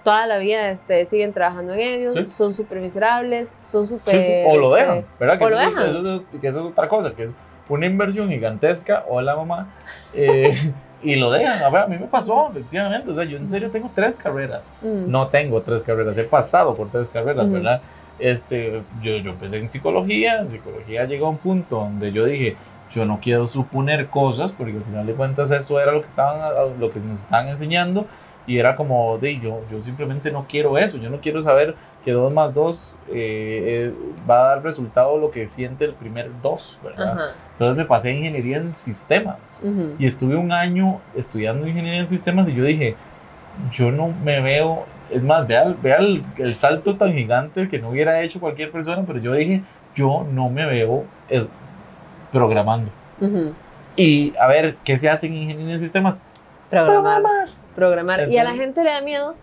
Toda la vida este, siguen trabajando en ellos, Sí. son súper miserables, son súper... Sí, sí, O lo este, dejan, ¿verdad? Que o lo eso, dejan. eso es- que eso es otra cosa, que es una inversión gigantesca. Hola, mamá. eh, y lo dejan. A ver, a mí me pasó, efectivamente. O sea, yo en serio tengo tres carreras. mm, No tengo tres carreras, he pasado por tres carreras. ¿verdad? Este, yo, yo empecé en psicología. En psicología llegó a un punto donde yo dije, yo no quiero suponer cosas, porque al final de cuentas esto era lo que, estaban, lo que nos estaban enseñando. Y era como, de, yo, yo simplemente no quiero eso, yo no quiero saber que 2 más 2 va a dar resultado lo que siente el primer 2, ¿verdad? Ajá. Entonces me pasé a ingeniería en sistemas ujú. y estuve un año estudiando ingeniería en sistemas y yo dije, yo no me veo, es más, vea, vea el, el salto tan gigante que no hubiera hecho cualquier persona, pero yo dije, yo no me veo eh, programando. Ujú. Y a ver, ¿qué se hace en ingeniería en sistemas? Programar. programar. Y a la gente le da miedo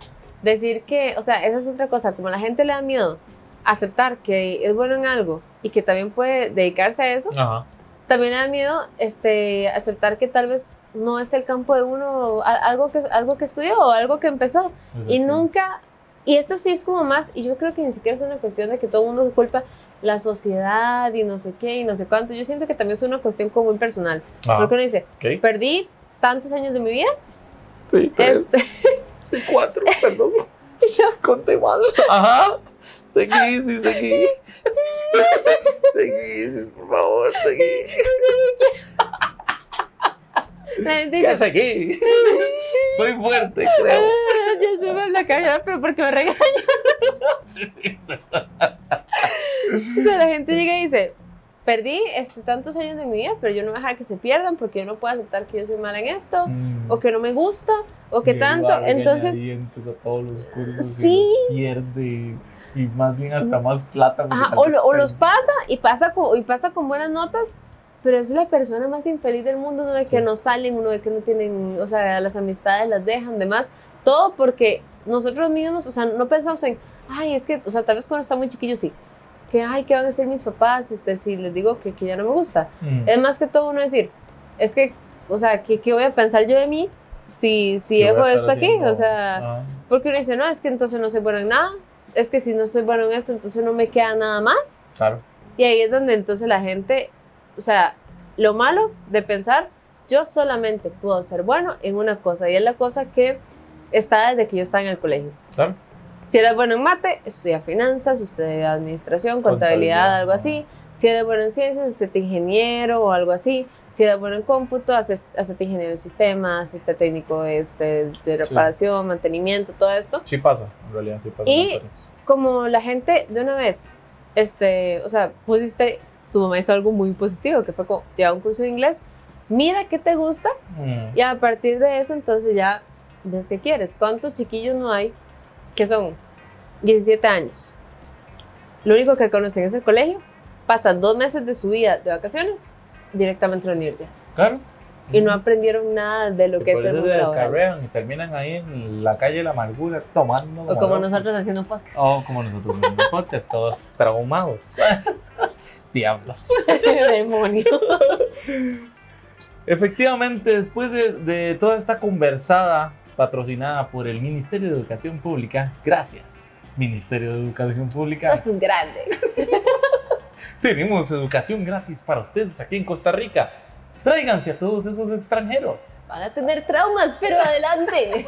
decir que, o sea, esa es otra cosa, como a la gente le da miedo aceptar que es bueno en algo y que también puede dedicarse a eso, Ajá. también le da miedo este, aceptar que tal vez no es el campo de uno, algo que, algo que estudió o algo que empezó. Y nunca, y esto sí es como más, y yo creo que ni siquiera es una cuestión de que todo el mundo se culpa la sociedad y no sé qué y no sé cuánto. Yo siento que también es una cuestión como muy personal. Ajá. Porque uno dice, perdí tantos años de mi vida. Sí, Es, Sí, cuatro, perdón. Conté mal. Ajá. Seguí, sí, seguí. Seguí, sí, por favor, seguí. la gente ¿Qué dice, seguí? Soy fuerte, creo. "Ah, ya se me la cabeza, pero porque me regañan. Sí, sí. O sea, la gente llega y dice, perdí este, tantos años de mi vida, pero yo no voy a dejar que se pierdan porque yo no puedo aceptar que yo soy mala en esto, Mm. o que no me gusta, o que Y tanto. Entonces, a todos los cursos Sí. y los pierde. Y más bien hasta más plata. ajá, o, vez lo- o los pasa y pasa, con, y pasa con buenas notas, pero es la persona más infeliz del mundo, uno ve que Sí. no salen, uno ve que no tienen, o sea, las amistades las dejan, demás, Todo porque nosotros mismos, o sea, no pensamos en, ay, es que, o sea, tal vez cuando está muy chiquillo sí, que, ay, ¿qué van a hacer mis papás este, si les digo que, que ya no me gusta? Mm. Es más que todo uno decir, es que, o sea, ¿qué, qué voy a pensar yo de mí si, si ¿Qué voy a dejo esto aquí? O sea, Ah, porque uno dice, no, es que entonces no soy bueno en nada, es que si no soy bueno en esto, entonces no me queda nada más. claro. Y ahí es donde entonces la gente, o sea, lo malo de pensar, yo solamente puedo ser bueno en una cosa, y es la cosa que está desde que yo estaba en el colegio. Claro. Si eres bueno en mate, estudia finanzas, estudia administración, contabilidad, Contabilidad, algo así. Si eres bueno en ciencias, hacete ingeniero o algo así. Si eres bueno en cómputo, hacete ingeniero de sistemas, este técnico este, de reparación, mantenimiento, todo esto. Sí pasa, en realidad sí pasa. Y-. Como la gente de una vez, este, o sea, pusiste, tu mamá hizo algo muy positivo, que fue como, lleva un curso de inglés, mira qué te gusta Mm. y a partir de eso entonces ya ves qué quieres. ¿Cuántos chiquillos no hay que son 17 años? Lo único que conocen es el colegio, pasan dos meses de su vida de vacaciones directamente a la universidad Claro. y no aprendieron nada de lo Que es el mundo laboral. y terminan ahí en la calle de la amargura tomando. O como nosotros haciendo podcast. O como nosotros en el podcast, todos traumados. Diablos. Demonio. Efectivamente, después de, de toda esta conversada patrocinada por el Ministerio de Educación Pública, gracias, Ministerio de Educación Pública, Sos un grande. tenemos educación gratis para ustedes aquí en Costa Rica. Tráiganse a todos esos extranjeros. Van a tener traumas, pero adelante.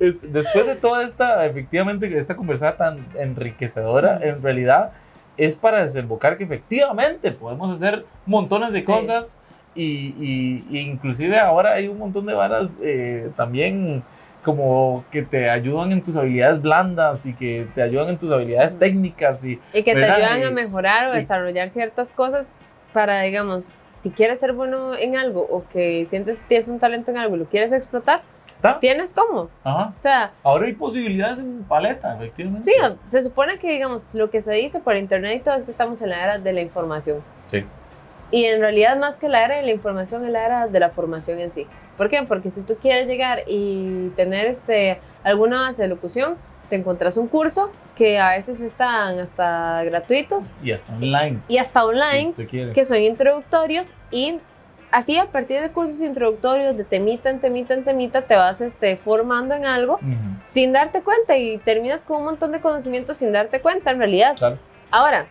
Es- después de toda esta, efectivamente, esta conversada tan enriquecedora, en realidad es para desembocar que efectivamente podemos hacer montones de Sí. cosas y, y- y inclusive ahora hay un montón de varas eh, también como que te ayudan en tus habilidades blandas y que te ayudan en tus habilidades técnicas y Y que te ¿Verdad? ayudan Y- a mejorar o y- desarrollar ciertas cosas para, digamos, si quieres ser bueno en algo o que sientes que tienes un talento en algo y lo quieres explotar, tienes cómo. Ajá. O sea, ahora hay posibilidades en paleta, efectivamente. sí, se supone que, digamos, lo que se dice por internet y todo es que estamos en la era de la información. Sí. Y en realidad, más que la era de la información, es la era de la formación en sí. ¿Por qué? Porque si tú quieres llegar y tener este, alguna base de locución, te encuentras un curso que a veces están hasta gratuitos Y hasta online. y hasta si online, quiere. que son introductorios y así a partir de cursos introductorios de temita en temita en temita te vas este, formando en algo sin darte cuenta y terminas con un montón de conocimientos sin darte cuenta en realidad. Claro. Ahora,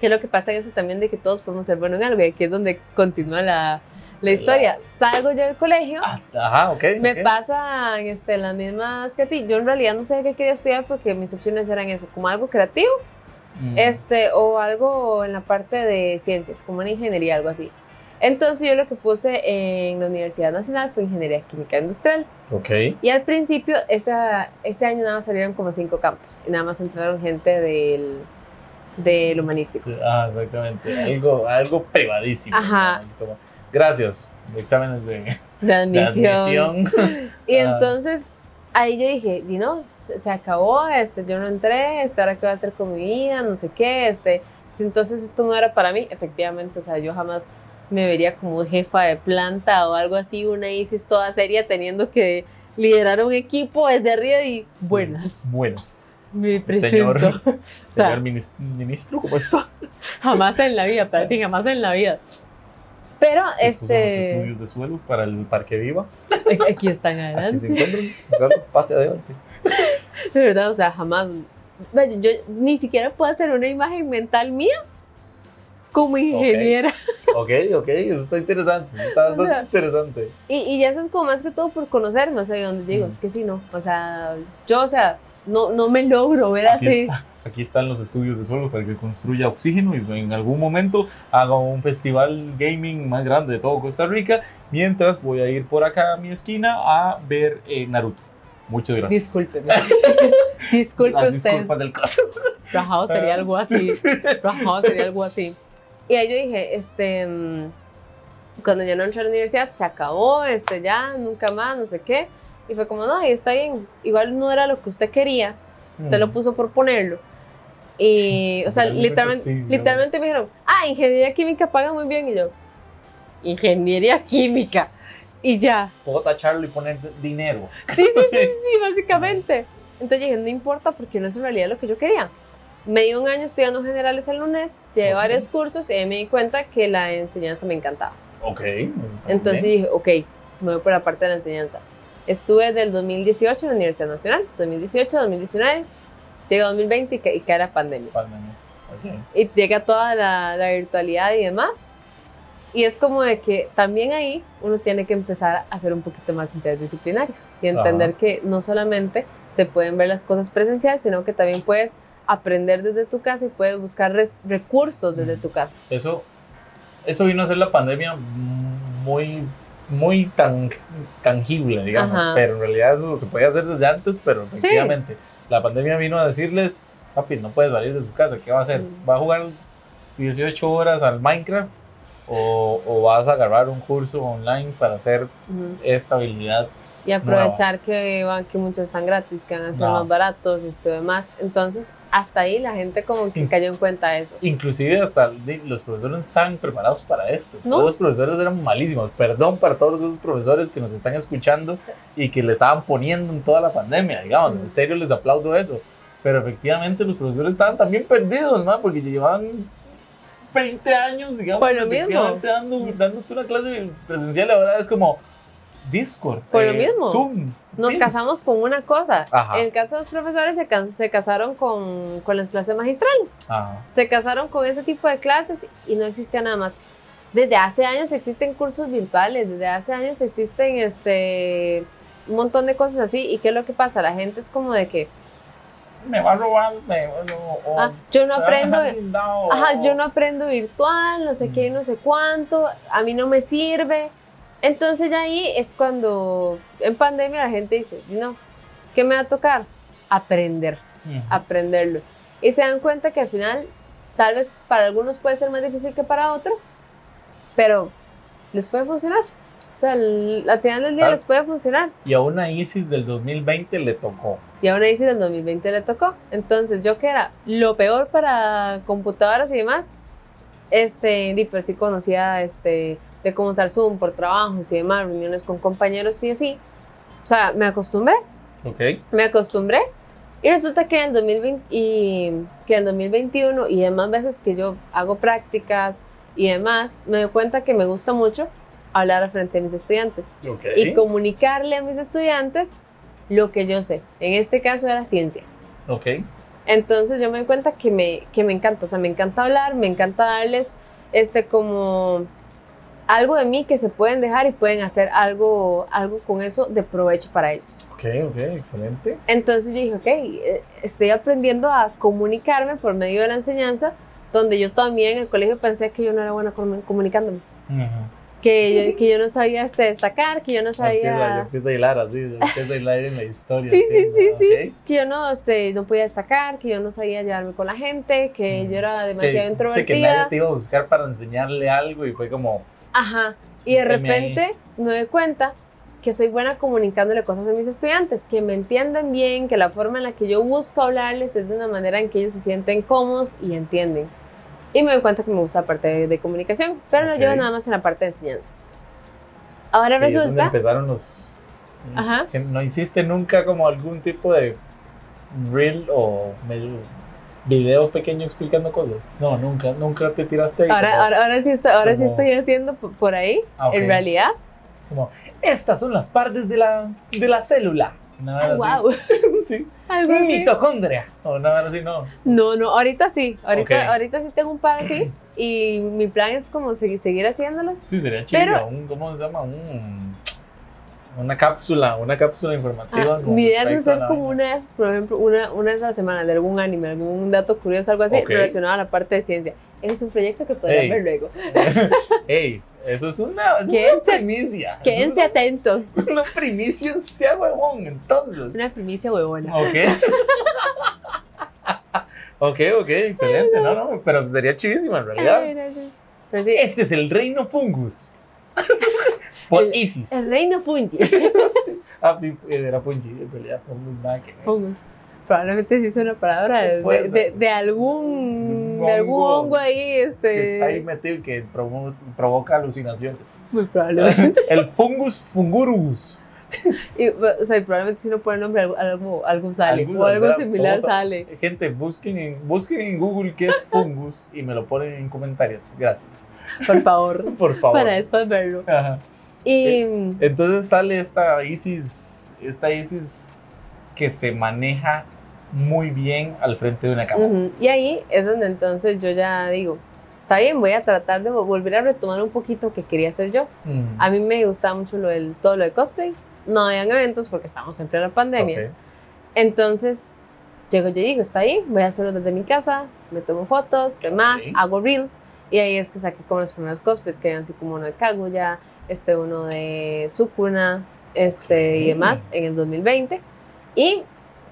¿qué es lo que pasa en eso también de que todos podemos ser buenos en algo? Y aquí es donde continúa la, la historia. Salgo yo del colegio, Ajá, ok. me pasan este, las mismas que a ti. Yo en realidad no sé qué quería estudiar porque mis opciones eran eso, como algo creativo Mm. este, o algo en la parte de ciencias, como una ingeniería, algo así. Entonces yo lo que puse en la Universidad Nacional fue Ingeniería Química Industrial. Ok. Y al principio, esa, ese año nada más salieron como cinco campos. Y nada más entraron gente del, del humanístico. Ah, exactamente. Algo, algo privadísimo. Ajá. ¿no? Es como, gracias. Exámenes de, De admisión. Y Ah. entonces ahí yo dije, y no, se, se acabó, este, yo no entré, este, ahora qué voy a hacer con mi vida, no sé qué, este, entonces esto no era para mí, efectivamente, o sea, yo jamás me vería como jefa de planta o algo así, una ISIS toda seria teniendo que liderar un equipo desde arriba y buenas, Buenas. me presento. Señor, señor minis- ministro, ¿cómo está? Jamás en la vida, sí, jamás en la vida. Pero Estos son los este, estudios de suelo para el Parque Viva. aquí están Aquí se adelante. encuentran. Pase adelante. De verdad, o sea, jamás. Vaya, Yo ni siquiera puedo hacer una imagen mental mía como ingeniera. Ok, ok, eso está interesante. Está O bastante sea, interesante. Y, y eso es como más que todo por conocerme, o sea, donde digo, Mm. es que sí, no. O sea, yo, o sea, no, no me logro ver Aquí, así. Aquí están los estudios de suelo para que construya oxígeno y en algún momento haga un festival gaming más grande de todo Costa Rica. Mientras voy a ir por acá a mi esquina a ver eh, Naruto. Muchas gracias. Discúlpeme. Disculpe Las usted. disculpas del caso. Rajado sería algo así. Rajado sería algo así. Y ahí yo dije, este, mm, cuando yo no entré a la universidad, se acabó, este, ya, nunca más, no sé qué. Y fue como, no, y está bien, igual no era lo que usted quería, usted lo Mm. puso por ponerlo. Y, o sea, Realmente literalmente, sí, literalmente me dijeron, ah, ingeniería química paga muy bien. Y yo, ingeniería química. y ya. Puedo tacharlo y poner dinero. Sí, sí, sí, sí, básicamente. Entonces dije, no importa porque no es en realidad lo que yo quería. Me di un año estudiando generales en la UNED, llevé Ok. varios cursos y ahí me di cuenta que la enseñanza me encantaba. Ok. Entonces bien. dije, ok, me voy por la parte de la enseñanza. Estuve del 2018 en la Universidad Nacional, 2018, 2019, llega 2020 y, ca- y cae la pandemia. Pandemia. Ok. Y llega toda la, la virtualidad y demás. Y es como de que también ahí uno tiene que empezar a ser un poquito más interdisciplinario y entender Ajá. que no solamente se pueden ver las cosas presenciales, sino que también puedes aprender desde tu casa y puedes buscar recursos desde tu casa. Eso, eso vino a ser la pandemia muy, muy tan, tangible, digamos. Ajá. Pero en realidad eso se podía hacer desde antes, pero efectivamente la pandemia vino a decirles, papi, no puedes salir de su casa, ¿qué va a hacer? Mm. ¿Va a jugar 18 horas al Minecraft? O, o vas a agarrar un curso online para hacer esta habilidad? Y aprovechar que, van, que muchos están gratis, que van a ser más baratos y demás. Entonces, hasta ahí la gente como que cayó en cuenta de eso. Inclusive hasta los profesores no estaban preparados para esto. No. Todos los profesores eran malísimos. Perdón para todos esos profesores que nos están escuchando y que le estaban poniendo en toda la pandemia, digamos. En serio les aplaudo eso. Pero efectivamente los profesores estaban también perdidos, ¿no? porque llevaban 20 años, digamos, lo mismo. dando, dándote una clase presencial. Ahora es como Discord, Por lo eh, mismo. Zoom. Nos Teams. casamos con una cosa. Ajá. En el caso de los profesores se, se casaron con, con las clases magistrales. Ajá. Se casaron con ese tipo de clases y no existía nada más. Desde hace años existen cursos virtuales, desde hace años existen este, un montón de cosas así. ¿Y qué es lo que pasa? La gente es como de que, Me va a robar, me, o- ah, yo no aprendo, ajá, o- yo no aprendo virtual, no sé qué, Mm. no sé cuánto, a mí no me sirve. Entonces ya ahí es cuando en pandemia la gente dice, no, ¿qué me va a tocar? Aprender. Aprenderlo. Y se dan cuenta que al final, tal vez para algunos puede ser más difícil que para otros, pero les puede funcionar. O sea, al al final del día Claro. les puede funcionar. Y a una ISIS del 2020 le tocó. Y a una ICI del 2020 le tocó. Entonces, yo que era lo peor para computadoras y demás, este, pues sí conocía este, de cómo usar Zoom por trabajos y demás, reuniones con compañeros y así. O sea, me acostumbré. Ok. me acostumbré y resulta que en 2020 y que en 2021 y demás veces que yo hago prácticas y demás me doy cuenta que me gusta mucho hablar frente de mis estudiantes Ok. y comunicarle a mis estudiantes lo que yo sé. En este caso era ciencia. Ok. Entonces yo me doy cuenta que me, que me encanta, o sea, me encanta hablar, me encanta darles este como algo de mí que se pueden dejar y pueden hacer algo, algo con eso de provecho para ellos. Ok, ok, excelente. Entonces yo dije, ok, eh, estoy aprendiendo a comunicarme por medio de la enseñanza, donde yo también en el colegio pensé que yo no era buena comu- comunicándome, que yo, que yo no sabía este, destacar, que yo no Empieza, yo sabía, empiezo a hilar así, yo empiezo a hilar en la historia. Sí, sí, sí, sí. que yo no, este, no podía destacar, que yo no sabía llevarme con la gente, que Mm. yo era Que, demasiado sí, que nadie introvertida. te iba a buscar para enseñarle algo y fue como, Ajá. Y de repente me doy cuenta que soy buena comunicándole cosas a mis estudiantes, que me entienden bien, que la forma en la que yo busco hablarles es de una manera en que ellos se sienten cómodos y entienden. Y me doy cuenta que me gusta la parte de, de comunicación, pero Ok. lo llevo nada más en la parte de enseñanza. Ahora ahí es donde resulta, empezaron los... Ajá. Que no hiciste nunca como algún tipo de reel o medio video pequeño explicando cosas. No, nunca, nunca te tiraste ahí. ahora, como- ahora, ahora sí, está, ahora sí estoy haciendo por ahí, Ah, en realidad. Como, estas son las partes de la, de la célula. Ah, así. wow. Sí. Algo así. Mitocondria. O vara así, no. No, no, ahorita sí, ahorita, ahorita sí tengo un par así y mi plan es como seguir, seguir haciéndolos. Sí, sería chido. Pero- Un, ¿Cómo se llama? Un, una cápsula, una cápsula informativa. Ah, mi idea es hacer como una vez, por ejemplo, una, una vez a la semana de algún anime, algún dato curioso, algo así Ok. relacionado a la parte de ciencia. Ese es un proyecto que podrían Ey. ver luego. Ey, eso es una, eso es Quédense- una primicia. Quédense atentos. es una, una primicia, sea huevón, entonces. Una primicia huevona. Ok. ok, ok, excelente. No, no, pero sería chidísimo en Ay, realidad. gracias. Pero sí, Este es el reino fungus. Por El- Isis. el reino fungi. Ah, sí, era fungi, en realidad fungus nada que ver. Fungus. Probablemente sí es una palabra de, de- ser. de algún un de algún hongo hongo ahí, que está ahí este. metido que provo- provoca alucinaciones. Muy probablemente. El fungus fungurus. Y, o sea, probablemente si no pone el nombre, algo, algo, sale. O algo saldrá, similar todo- sale. Gente, busquen en, busquen en Google qué es fungus y me lo ponen en comentarios. Gracias. Por favor. Por favor. para después verlo. Ajá. Y. Entonces sale esta ISIS, esta ISIS que se maneja muy bien al frente de una cámara. Ujú, Y ahí es donde entonces yo ya digo, está bien, voy a tratar de vo- volver a retomar un poquito que quería hacer yo. Mm. A mí me gustaba mucho lo del, todo lo de cosplay. No habían eventos porque estábamos en plena pandemia. Ok. Entonces, llego yo y digo, está ahí, voy a hacerlo desde mi casa, me tomo fotos, demás, Ok. hago reels. Y ahí es que saqué como los primeros cosplays, que eran así como uno de Kaguya, este uno de Sukuna, este y demás, en el 2020. Y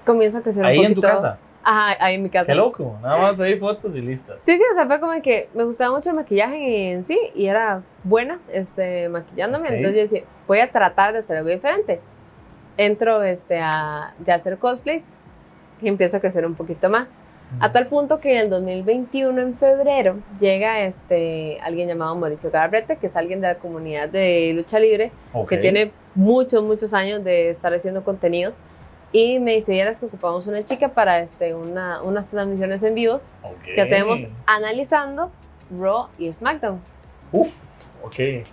comienza a crecer Ahí un en tu poquito. casa. Ajá, ahí en mi casa. Qué loco. Nada más ahí fotos y listo. Sí, sí, o sea, fue como que me gustaba mucho el maquillaje en sí y era buena este, maquillándome. Ok. Entonces yo decía, voy a tratar de hacer algo diferente. Entro este, a ya hacer cosplays y empiezo a crecer un poquito más. A tal punto que en el 2021, en febrero, llega este, alguien llamado Mauricio Garrete, que es alguien de la comunidad de lucha libre, Ok. que tiene muchos, muchos años de estar haciendo contenido. Y me dice, ¿vieras que ocupamos una chica para este, una, unas transmisiones en vivo? Ok. que hacemos analizando Raw y SmackDown. Uf, ok.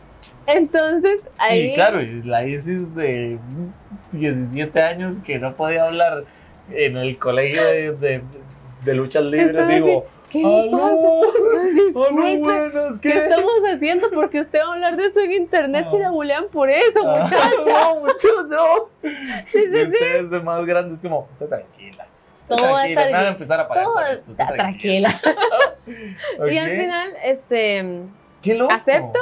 Entonces, ahí. Y claro, la Isis de 17 años que no podía hablar en el colegio de, de, de luchas libres, digo, ¿Qué pasa? ¿Qué ¿Qué? estamos haciendo? Porque usted va a hablar de eso en internet Ah. si la bulean por eso, Ah, muchacha. No, muchachos, no. Sí, Y sí, sí. ustedes de más grandes, como, tú tranquila. Todo va a tranquila, estar me van a bien. empezar a pagar Todo por esto. tú está tranquila. Y al final, este. ¡Qué loco! acepto.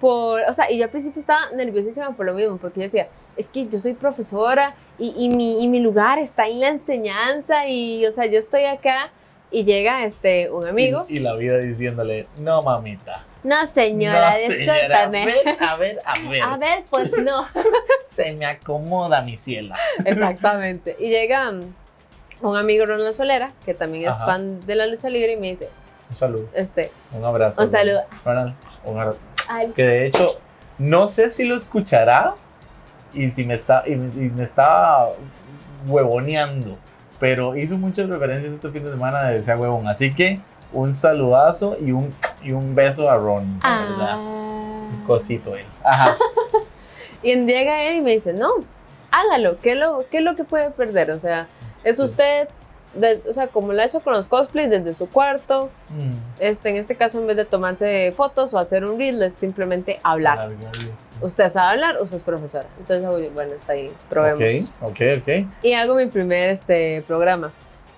Por, o sea, y yo al principio estaba nerviosísima por lo mismo, porque yo decía, es que yo soy profesora y, y mi, y mi lugar está en la enseñanza y, o sea, yo estoy acá y llega este, un amigo. Y, y la vida diciéndole, no, mamita. No, señora, no, señora, discúlpame. ven, a ver, a ver. A ver, pues no. Se me acomoda mi ciela. Exactamente. Y llega mm, un amigo Ronald Solera, que también es Ajá. fan de la lucha libre, y me dice, Un saludo, este, un abrazo. Un saludo. Ronald, un abrazo. ay, Que de hecho, no sé si lo escuchará y si me está, y, me- y me está huevoneando. Pero hizo muchas referencias este fin de semana de ese huevón. Así que un saludazo y un, y un beso a Ron. de verdad. ah. Un cosito él. Ajá. Y llega él y me dice, no, hágalo, ¿qué es lo, qué es lo que puede perder? O sea, es Sí. De- o sea, como lo ha hecho con los cosplays desde su cuarto, Mm, este, en este caso en vez de tomarse fotos o hacer un reel, es simplemente hablar. Usted sabe hablar, usted es profesora. Entonces, bueno, está ahí, probemos. Ok, ok, ok. Y hago mi primer este, programa.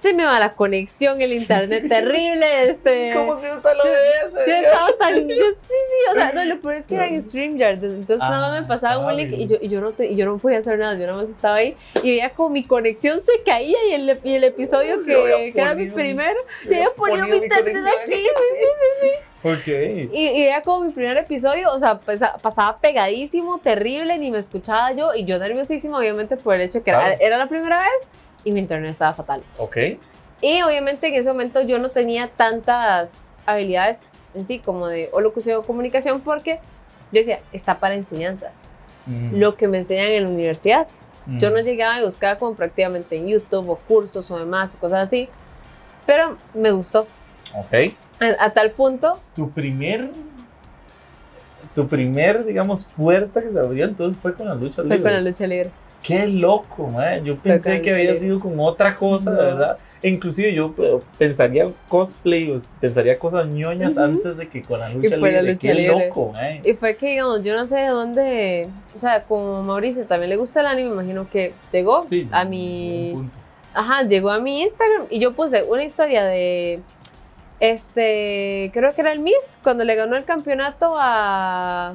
Se me va la conexión, el internet terrible, este... ¿Cómo se usa lo yo- de Yo ese? estaba tan. Yo, sí, sí, o sea, no, lo peor es que era en StreamYard. Entonces Ah, nada más me pasaba un link y yo, y, yo no te- y yo no podía hacer nada. Yo nada más estaba ahí y veía como mi conexión se caía y el, y el episodio Yo que, que era mi primero, yo había ponido mi Ponía mi internet conexión. aquí. sí, sí, sí, sí. Ok. Y, y era como mi primer episodio, o sea, pasaba pegadísimo, terrible, ni me escuchaba yo y yo nerviosísima, obviamente, por el hecho que era, Claro. era la primera vez y mi internet estaba fatal. Ok. Y obviamente en ese momento yo no tenía tantas habilidades en sí como de o locución o comunicación porque yo decía, está para enseñanza. Mm, Lo que me enseñan en la universidad. mm. Yo no llegaba y buscaba como prácticamente en YouTube o cursos o demás o cosas así. Pero me gustó. Ok. A, a tal punto, Tu primer. Tu primer, digamos, puerta que se abrió entonces fue con las luchas fue libres. con la lucha libre. Qué loco, man. Yo con pensé que había sido con otra cosa, No. verdad. E inclusive yo eh, pensaría cosplay, pensaría cosas ñoñas antes de que con la lucha la libre. lucha Qué libre. loco, man. Y fue que, digamos, yo no sé de dónde, o sea, como Mauricio también le gusta el anime, me imagino que llegó Sí, a mi. Ajá, llegó a mi Instagram y yo puse una historia de. Este. Creo que era el Miss cuando le ganó el campeonato a.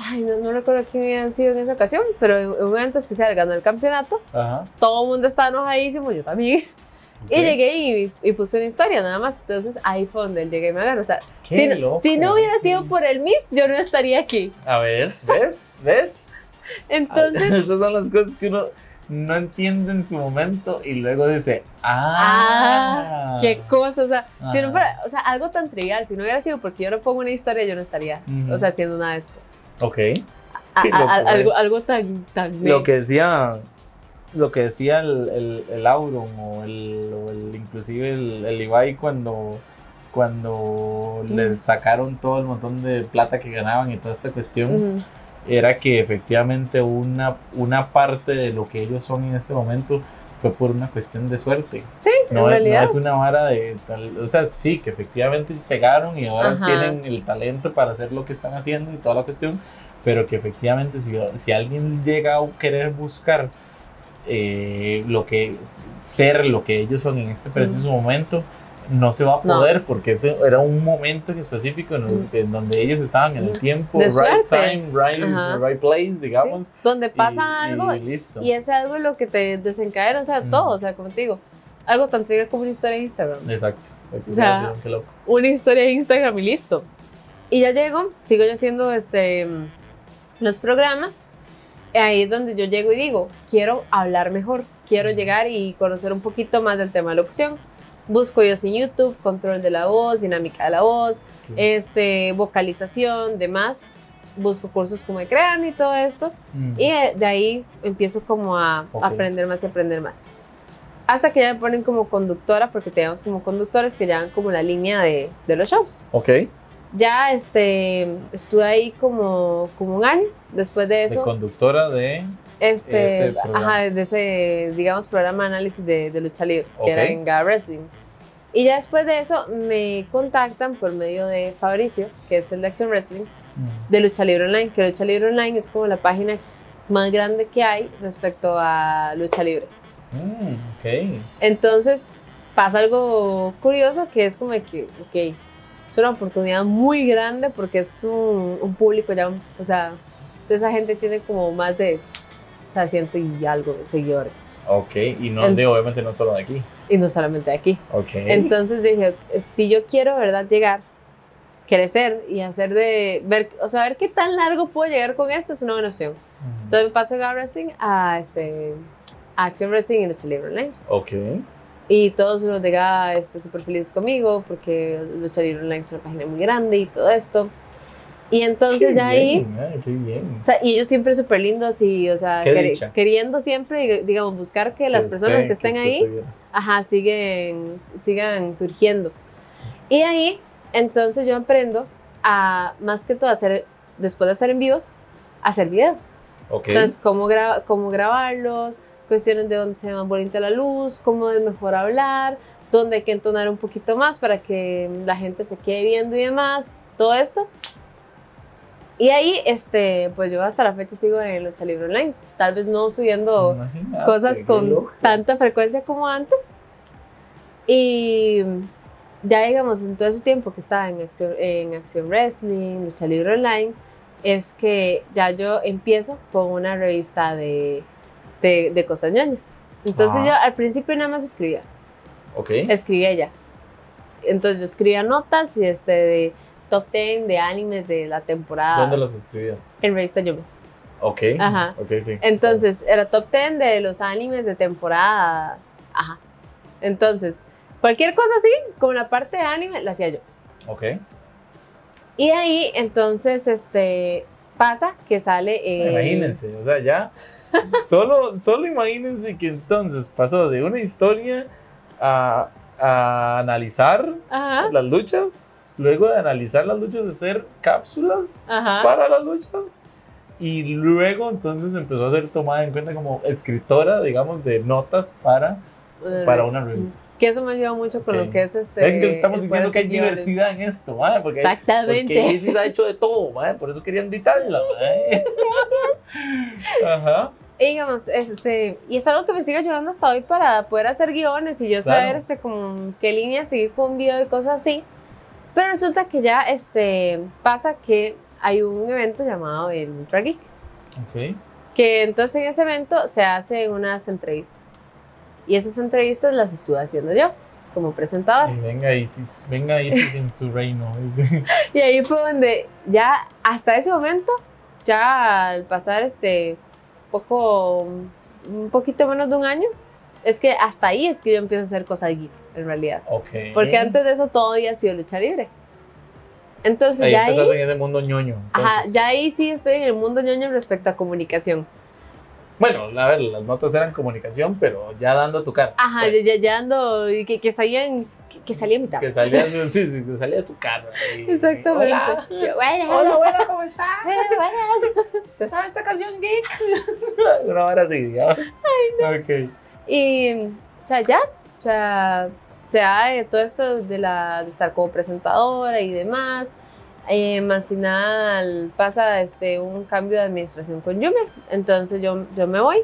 Ay, no, no recuerdo quién habían sido en esa ocasión, pero en un evento especial ganó el campeonato. Ajá. Todo el mundo estaba enojadísimo, yo también. ok. Y llegué y, y puse una historia nada más. Entonces ahí fue donde él llegué y me ganó. O sea, si, no- si no hubiera sido por el Miss, yo no estaría aquí. A ver, ¿ves? ¿Ves? Entonces, Esas son las cosas que uno. no entiende en su momento y luego dice, Ah, ah, qué cosa, o sea, si no fuera, o sea, algo tan trivial, si no hubiera sido porque yo no pongo una historia, yo no estaría, Ujú. o sea, haciendo nada de eso. Ok. A- Qué a- loco, a- algo, algo tan, tan Lo que decía, lo que decía el, el, el Auron o el, o el- inclusive el, el Ibai cuando, cuando Ujú. les sacaron todo el montón de plata que ganaban y toda esta cuestión. Era que efectivamente una, una parte de lo que ellos son en este momento fue por una cuestión de suerte. Sí, No, en es, realidad. no es una vara de tal, o sea, sí, que efectivamente pegaron y ahora Ajá. tienen el talento para hacer lo que están haciendo y toda la cuestión, pero que efectivamente si, si alguien llega a querer buscar eh, lo que ser lo que ellos son en este preciso momento, no se va a No. poder porque ese era un momento en específico en, en donde ellos estaban en el Ujú. tiempo, De right time, right, right place, digamos. Sí, Donde y- pasa algo y listo. y ese algo es lo que te desencadena, o sea, Ujú. todo, o sea, como te digo, algo tan trivial como una historia en Instagram. Exacto. O sea, loco. Una historia en Instagram y listo. Y ya llego, sigo yo haciendo este, mm, los programas, ahí es donde yo llego y digo, quiero hablar mejor, quiero llegar y conocer un poquito más del tema de locución. Busco yo en YouTube, control de la voz, dinámica de la voz, este, vocalización, demás. Busco cursos como de crean y todo esto. Mm. Y de ahí empiezo como a aprender más y aprender más. Hasta que ya me ponen como conductora, porque tenemos como conductores que llevan como la línea de, de los shows. Ok. Ya este, estuve ahí como, como un año. Después de De eso, conductora de. Este, ese ajá, de ese, digamos, programa de análisis de, de lucha libre, Ok. que era en Gala Wrestling. Y ya después de eso me contactan por medio de Fabricio, que es el de Action Wrestling, Mm. de Lucha Libre Online, que Lucha Libre Online es como la página más grande que hay respecto a lucha libre. Mm, ok. Entonces pasa algo curioso que es como que, ok, es una oportunidad muy grande porque es un, un público ya, o sea, esa gente tiene como más de, o sea, ciento y algo de seguidores. Ok. Y no En- de, obviamente no solo de aquí. Y no solamente aquí. Ok. Entonces yo dije, si yo quiero, ¿verdad?, llegar, crecer y hacer de, ver, o sea, ver qué tan largo puedo llegar con esto es una buena opción. Mm. Entonces me paso de Gala Wrestling a, este, a Action Wrestling y Lucha Libre Online. Ok. Y todos los de GA este, súper felices conmigo porque Lucha Libre Online es una página muy grande y todo esto. Y entonces Qué ya ahí, bien, ay, qué bien. o sea, y ellos siempre súper lindos y, o sea, dicha. queriendo siempre, digamos, buscar que las personas que estén ahí, estén ajá, siguen, sigan surgiendo. Y ahí, entonces yo aprendo a, más que todo, hacer, después de hacer en vivos, hacer videos. Ok. Entonces, cómo, gra- cómo grabarlos, cuestiones de dónde se ve más bonita la luz, cómo es mejor hablar, dónde hay que entonar un poquito más para que la gente se quede viendo y demás, todo esto. Y ahí, este, pues yo hasta la fecha sigo en Lucha Libre Online, tal vez no subiendo Imagínate, cosas con tanta frecuencia como antes. Y ya digamos, en todo ese tiempo que estaba en Acción, en acción Wrestling, Lucha Libre Online, es que ya yo empiezo con una revista de, de, de cosas ñoñas. Entonces Ajá. yo al principio nada más escribía, Ok. escribía ya. Entonces yo escribía notas y este de top 10 de animes de la temporada ¿Dónde los escribías? en revista Yumi. Ok. Ajá. Ok, sí. Entonces, era top 10 de los animes de temporada. Ajá. Entonces, cualquier cosa así, como la parte de anime, la hacía yo. Ok. Y ahí, entonces, este, pasa que sale... eh, Imagínense, o sea, ya. Solo, solo imagínense que entonces pasó de una historia a, a analizar Ajá, las luchas, luego de analizar las luchas, de hacer cápsulas ajá. para las luchas, y luego entonces empezó a ser tomada en cuenta como escritora, digamos, de notas para, para una revista. Que eso me ayuda mucho con Ok. lo que es este... Ven que estamos diciendo que hay diversidad en esto, ¿vale? porque, porque Exactamente. Isis ha hecho de todo, ¿vale? por eso quería invitarla. ¿vale? Ajá. Y digamos, este, y es algo que me sigue ayudando hasta hoy para poder hacer guiones y yo Claro. saber este, como qué línea seguir con un video y cosas así. Pero resulta que ya este, pasa que hay un evento llamado el Ultra Geek, Ok. que entonces en ese evento se hacen unas entrevistas. Y esas entrevistas las estuve haciendo yo como presentadora. Y venga Isis, venga Isis en tu reino. Y ahí fue donde ya hasta ese momento, ya al pasar este poco un poquito menos de un año, es que hasta ahí es que yo empiezo a hacer cosas geek, en realidad. Porque antes de eso todo había sido lucha libre. Entonces Ahí ya ahí, en ese mundo ñoño. ajá, ya ahí sí estoy en el mundo ñoño respecto a comunicación. Bueno, a ver, las notas eran comunicación, pero ya dando tu cara. Ajá, pues, ya, ya ando, y que, que salían, que, que salía. Que salías, sí, sí, que salía tu cara. y- Exactamente. Hola. Yo, Hola, buenas, ¿cómo estás? bueno. ¿Se sabe esta canción geek? Una hora sí, digamos. Ok. Y, o sea, ya, o sea, se da de todo esto de, la, de estar como presentadora y demás. Em, al final pasa este, un cambio de administración con Yumer, entonces yo, yo me voy.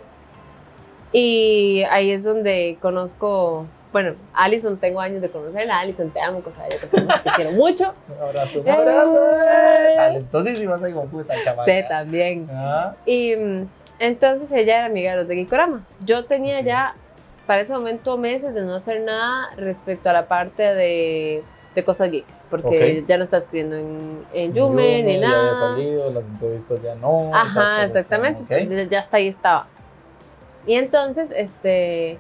Y ahí es donde conozco, bueno, Alison, tengo años de conocerla, Alison, te amo, cosa de cosas, te quiero mucho. Un abrazo, un Eh. abrazo. Talentosísima esa hijo de puta chamaca. Sé también. Ah, Y mm, entonces ella era amiga de los de Gikorama. Yo tenía Ok. ya, para ese momento, meses de no hacer nada respecto a la parte de, de cosas geek. Porque ya no está escribiendo en, en Yume ni Ya había nada. salido, las entrevistas ya no. Ajá, exactamente. Ya, ya hasta ahí estaba. Y entonces, este,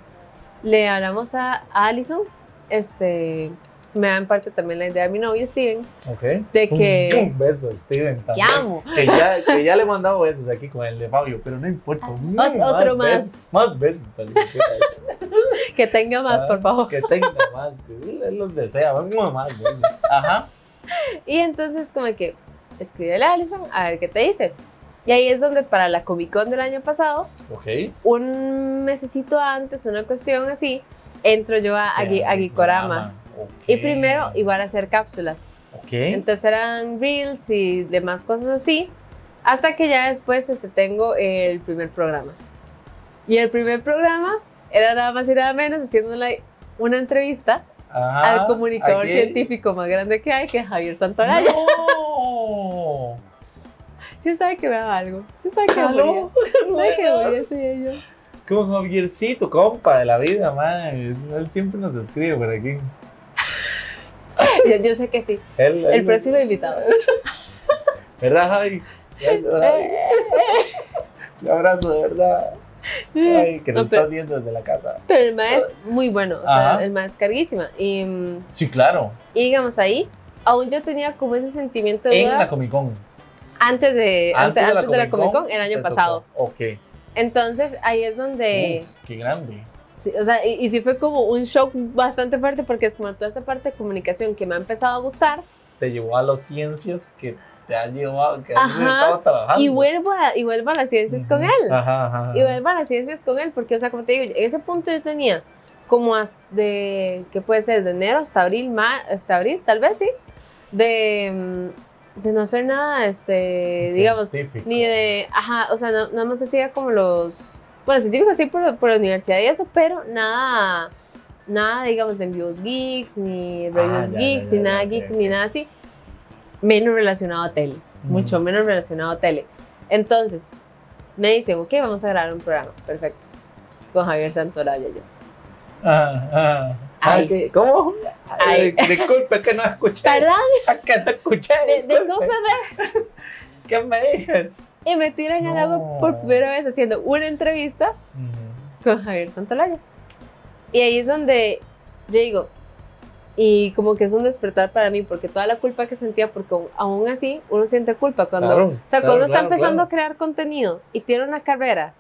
le hablamos a, a Alison, este, me da en parte también la idea de mi novio Steven, Ok. de que Un, beso, Steven. te También. amo. Que ya, que ya le he mandado besos aquí con el de Fabio, pero no importa. Mm, Ot- otro más. Besos, más besos. para. Que tenga más, Ah, por favor. Que tenga más, que él los desea, más besos. Ajá. Y entonces como que escríbele a Alison a ver qué te dice. Y ahí es donde para la Comic Con del año pasado, Ok. un mesecito antes, una cuestión así, entro yo a, a, Gui- a Gikorama. Ok. Y primero igual a hacer cápsulas. Ok. Entonces eran reels y demás cosas así, hasta que ya después este, tengo el primer programa. Y el primer programa era nada más y nada menos haciéndole una entrevista Ajá, al comunicador científico más grande que hay, que es Javier Santolaya. No. Yo sabía que me daba algo. Yo sabía que. ¿Aló? ¿Sabes qué voy a yo? Con Javiercito, compa de la vida, man. Él siempre nos escribe por aquí. yo? yo sé que sí. El próximo invitado. ¿Verdad, Javi? Un abrazo, de verdad. Ay, que nos No, pero, estás viendo desde la casa. pero el maestro es muy bueno. O sea, Ajá. el maestro es carguísima. Y, Sí, claro. y digamos ahí, aún yo tenía como ese sentimiento de En duda la Comic Con. antes de, antes, antes de la Comic Con el año te tocó. pasado. Ok. Entonces ahí es donde. Uf, qué grande. Sí, o sea, y, y sí fue como un shock bastante fuerte porque es como toda esa parte de comunicación que me ha empezado a gustar Te llevó a las ciencias que te ha llevado, que has estado trabajando. y vuelvo a, y vuelvo a las ciencias con él. Ajá, ajá. Y vuelvo a las ciencias con él porque, o sea, como te digo, en ese punto yo tenía como hasta de, ¿qué puede ser? De enero hasta abril, ma, hasta abril, tal vez sí, de, mm, de no hacer nada, este, digamos, ni de, ajá, o sea, na- nada más hacía como los, bueno, científicos sí por, por la universidad y eso, pero nada, nada, digamos, de envíos geeks, ni reviews Ah, ya, geeks, ya, ni ya, nada ok, geek, ni nada así, menos relacionado a tele, mucho menos relacionado a tele. Entonces, me dicen, ok, vamos a grabar un programa, perfecto. Es con Javier Santoraya yo. Ah, ah. Ay. Ah. ¿Cómo? Ay. Disculpe que no escuché. ¿Verdad? Que no escuché. Disculpe. Discúlpeme. ¿Qué me dices? Y me tiran al agua No. por primera vez haciendo una entrevista con Javier Santolaya. Y ahí es donde yo digo, y como que es un despertar para mí, porque toda la culpa que sentía, porque aún- así uno siente culpa cuando, Claro, o sea, claro, cuando está claro, empezando claro. a crear contenido y tiene una carrera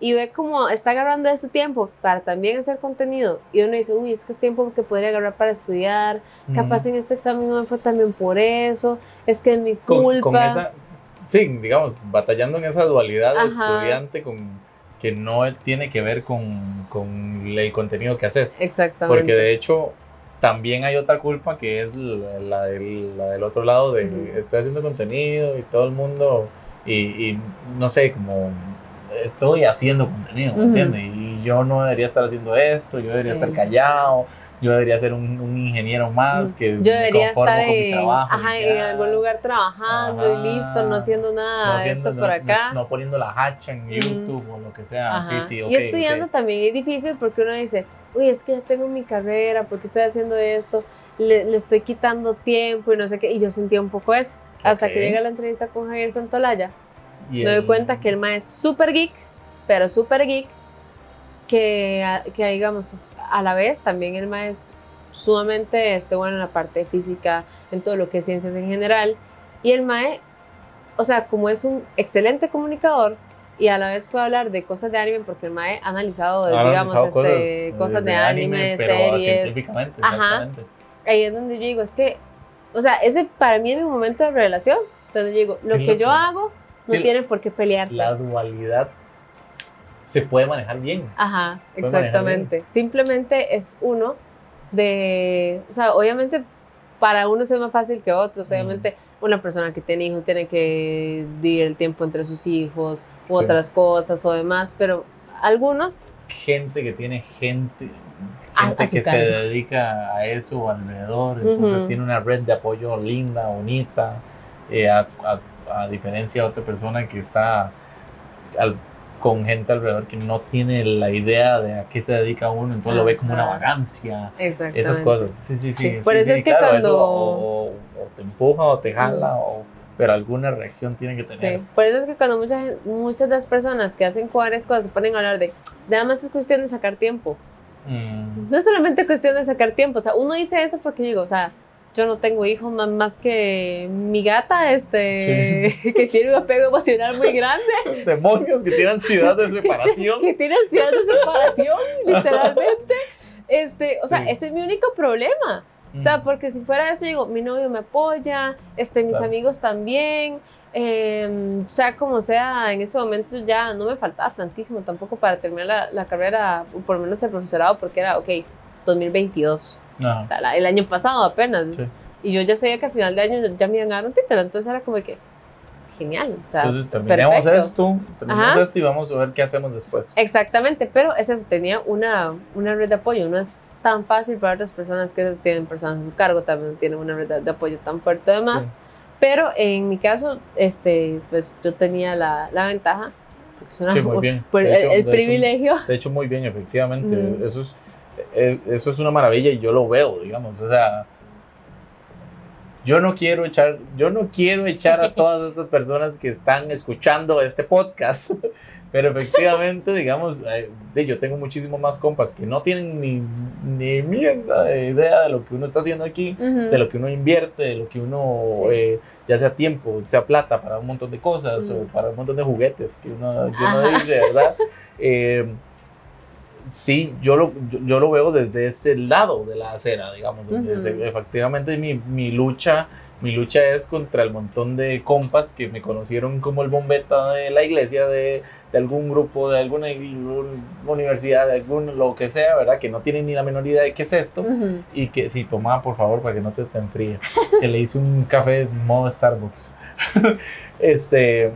y ve como está agarrando de su tiempo para también hacer contenido y uno dice, uy, es que es tiempo que podría agarrar para estudiar, capaz en este examen no me fue también por eso, es que es mi con, culpa. con esa, sí, digamos, batallando en esa dualidad de estudiante con, que no tiene que ver con, con el contenido que haces. Exactamente. Porque de hecho también hay otra culpa que es la, la del, la del otro lado de estoy haciendo contenido y todo el mundo y, y no sé, como estoy haciendo contenido, ¿me entiendes? Y yo no debería estar haciendo esto, yo debería estar callado, yo debería ser un, un ingeniero más que Yo debería me conformo estar con mi en, trabajo y ajá, en algún lugar trabajando Ajá. y listo, no haciendo nada no haciendo- esto por no- acá. No, poniendo la hacha en Ujú. YouTube o lo que sea. Ajá. Sí, sí, ok. y estudiando ok. también es difícil porque uno dice, uy, es que ya tengo mi carrera, porque estoy haciendo esto? Le, le estoy quitando tiempo y no sé qué. Y yo sentía un poco eso. Hasta Ok. que llega la entrevista con Javier Santolaya, me doy cuenta que el ma es súper geek, pero súper geek, que, que digamos, a la vez también el mae es sumamente este, bueno en la parte física, en todo lo que es ciencias en general. Y el mae, o sea, como es un excelente comunicador y a la vez puede hablar de cosas de anime, porque el mae ha analizado, Ha digamos, analizado este, cosas, de, anime, pero series. científicamente, Ajá. exactamente. Ahí es donde yo digo, es que, o sea, ese para mí es mi momento de revelación, donde yo digo, lo que yo hago no Sí, tiene por qué pelearse. La dualidad se puede manejar bien. Ajá, exactamente. Simplemente es uno de, o sea, obviamente para unos es más fácil que otros. Mm. Obviamente una persona que tiene hijos tiene que dividir el tiempo entre sus hijos u Sí. otras cosas o demás, pero algunos, Gente que tiene gente, gente a que se dedica a eso alrededor, entonces tiene una red de apoyo linda, bonita, eh, a, a- a diferencia de otra persona que está al- con gente alrededor que no tiene la idea de a qué se dedica uno, entonces lo ve como una Ajá. vagancia. Esas cosas, sí, sí, sí. Sí, sí, por eso sí, es que claro, cuando- eso o, o te empuja o te jala, o, pero alguna reacción tiene que tener. Sí, por eso es que cuando mucha, muchas de las personas que hacen varias cosas se ponen a hablar de, nada más es cuestión de sacar tiempo. Mm, No es solamente cuestión de sacar tiempo, o sea, uno dice eso porque digo, o sea, yo no tengo hijos más, más que mi gata, este, que tiene un apego emocional muy grande, demonios que tienen ansiedad de separación. que tiene ansiedad de separación, literalmente. Este, o sea, Sí. ese es mi único problema. O sea, Mm, porque si fuera eso, digo, mi novio me apoya, este, mis Claro. amigos también, eh, sea como sea, en ese momento ya no me faltaba tantísimo tampoco para terminar la, la carrera, o por lo menos el profesorado, porque era, ok, 2022, ajá. o sea, la- el año pasado apenas. Sí. Y yo ya sabía que a final de año ya me iban a dar un título, entonces era como que, genial, o sea, Entonces terminemos perfecto. esto, terminemos Ajá. esto y vamos a ver qué hacemos después. Exactamente, pero es eso, tenía una, una red de apoyo, no es tan fácil para otras personas que tienen personas a su cargo, también tienen una red de, de apoyo tan fuerte además, Sí. pero en mi caso, este, pues yo tenía la, la ventaja, es una- Sí, muy bien. por De el, hecho- el de hecho- privilegio, De hecho, muy bien, efectivamente. Mm. Eso, es, es- eso es una maravilla y yo lo veo, digamos. O sea, yo no quiero echar, yo no quiero echar a todas estas personas que están escuchando este podcast. Pero efectivamente, digamos, eh, yo tengo muchísimo más compas que no tienen ni, ni mierda de idea de lo que uno está haciendo aquí, Ujú, de lo que uno invierte, de lo que uno, Sí. eh, ya sea tiempo, sea plata para un montón de cosas o Ujú. para un montón de juguetes que uno, que uno dice, ¿verdad? Eh, sí, yo lo, yo, yo lo veo desde ese lado de la acera, digamos, donde Ujú. se- efectivamente mi, mi lucha. Mi lucha es contra el montón de compas que me conocieron como el bombeta de la iglesia, de, de algún grupo, de alguna universidad, de algún lo que sea, ¿verdad? Que no tienen ni la menor idea de qué es esto. Y que si toma, por favor, para que no se te enfríe. que le hice un café modo Starbucks. este.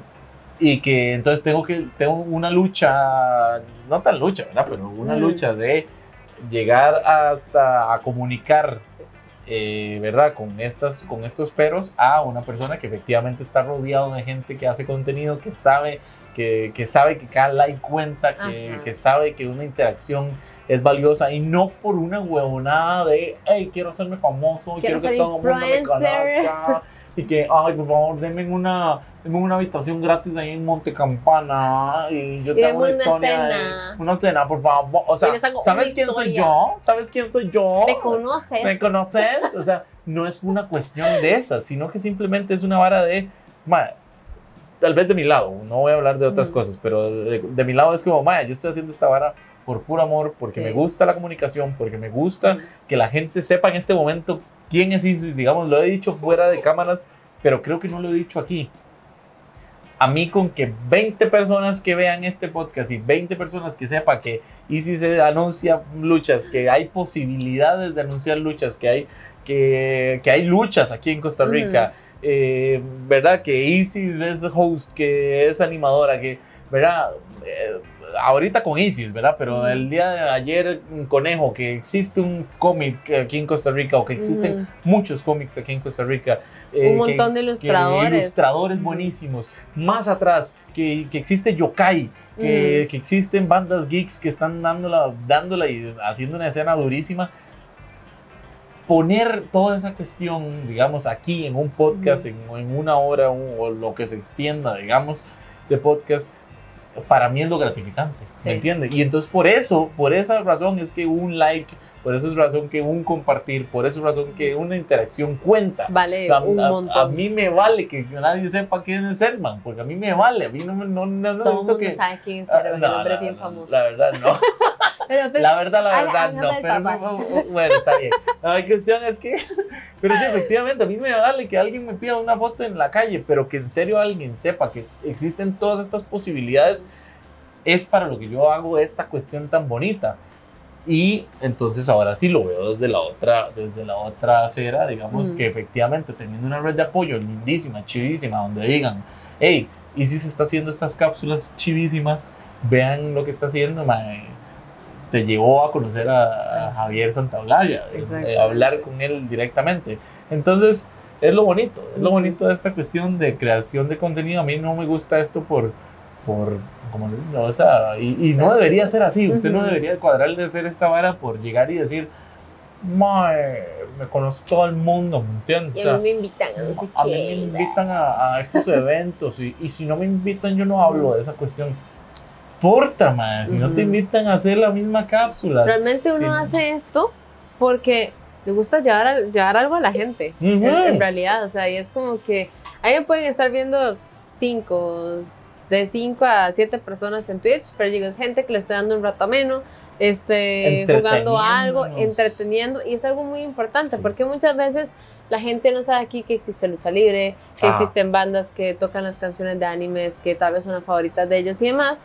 Y que entonces tengo que. Tengo una lucha. No tan lucha, ¿verdad? Pero una lucha de llegar hasta a comunicar. eh, ¿Verdad? Con, estas, con estos peros a una persona que efectivamente está rodeado de gente que hace contenido, que sabe que, que sabe que cada like cuenta, que, que sabe que una interacción es valiosa y no por una huevonada de, hey, quiero hacerme famoso, quiero, Quiero que todo el mundo me influencer". conozca y que, ay, por favor, denme una, denme una habitación gratis ahí en Monte Campana y yo Y te hago denme una una cena, cena. una cena, por favor. O sea, ¿sabes quién soy historia. yo? ¿Sabes quién soy yo? ¿Me conoces? ¿Me conoces? O sea, no es una cuestión de esas, sino que simplemente es una vara de, ma, tal vez de mi lado, no voy a hablar de otras Mm. cosas, pero de, de mi lado es como, ma, yo estoy haciendo esta vara por puro amor, porque Sí. me gusta la comunicación, porque me gusta Ujú. que la gente sepa en este momento quién es Isis, digamos, lo he dicho fuera de cámaras, pero creo que no lo he dicho aquí. A mí con que 20 personas que vean este podcast y 20 personas que sepan que Isis anuncia luchas, que hay posibilidades de anunciar luchas, que hay, que, que hay luchas aquí en Costa Rica, eh, ¿verdad? Que Isis es host, que es animadora, que, ¿verdad? Eh, ahorita con Isis, ¿verdad? Pero el día de ayer, un conejo, que existe un cómic aquí en Costa Rica, o que existen muchos cómics aquí en Costa Rica. eh, Un que- montón de que ilustradores. ilustradores buenísimos. Más atrás, que, que existe Yokai, que, que existen bandas geeks que están dándola, dándola y haciendo una escena durísima. Poner toda esa cuestión, digamos, aquí en un podcast, en, en una hora un- o lo que se extienda, digamos, de podcast, para mí es lo gratificante, Sí. ¿me entiendes? Y entonces por eso, por esa razón es que un like, por esa es razón que un compartir, por esa razón que una interacción cuenta. Vale A, un montón. a mí me vale que nadie sepa quién es Serman, porque a mí me vale, a mí no, me- no, no, no Todo el mundo que... sabe quién es Ah, Servan, no, el hombre no, bien famoso. La verdad no. Pero, pero- La verdad, la verdad, no. Pero bueno, está bien. La cuestión es que, pero sí, efectivamente, a mí me vale que alguien me pida una foto en la calle, pero que en serio alguien sepa que existen todas estas posibilidades, es para lo que yo hago esta cuestión tan bonita. Y entonces ahora sí lo veo desde la otra, desde la otra acera, digamos Mm. que efectivamente teniendo una red de apoyo lindísima, chivísima, donde digan, hey, y si se está haciendo estas cápsulas chivísimas, vean lo que está haciendo, mae, te llevó a conocer a, a Javier Santaolalla, eh, eh, hablar con él directamente. Entonces, es lo bonito, es lo bonito de esta cuestión de creación de contenido. A mí no me gusta esto por, por como digo, o sea, y, y no debería ser así. Usted no debería cuadrar de hacer esta vara por llegar y decir, Mae, me conoce todo el mundo, ¿me entiendes? Y a mí me invitan a no sé a mí me invitan a, a estos eventos y, y si no me invitan yo no hablo de esa cuestión. Porta, man, si no te invitan a hacer la misma cápsula. Realmente uno Sí. hace esto porque le gusta llevar, llevar algo a la gente. en, realidad, o sea, y es como que ahí pueden estar viendo cinco, de 5 a 7 personas en Twitch, pero es gente que le está dando un rato ameno, este, jugando algo, entreteniendo, y es algo muy importante, porque muchas veces la gente no sabe aquí que existe lucha libre, que Ah. existen bandas que tocan las canciones de animes, que tal vez son las favoritas de ellos y demás,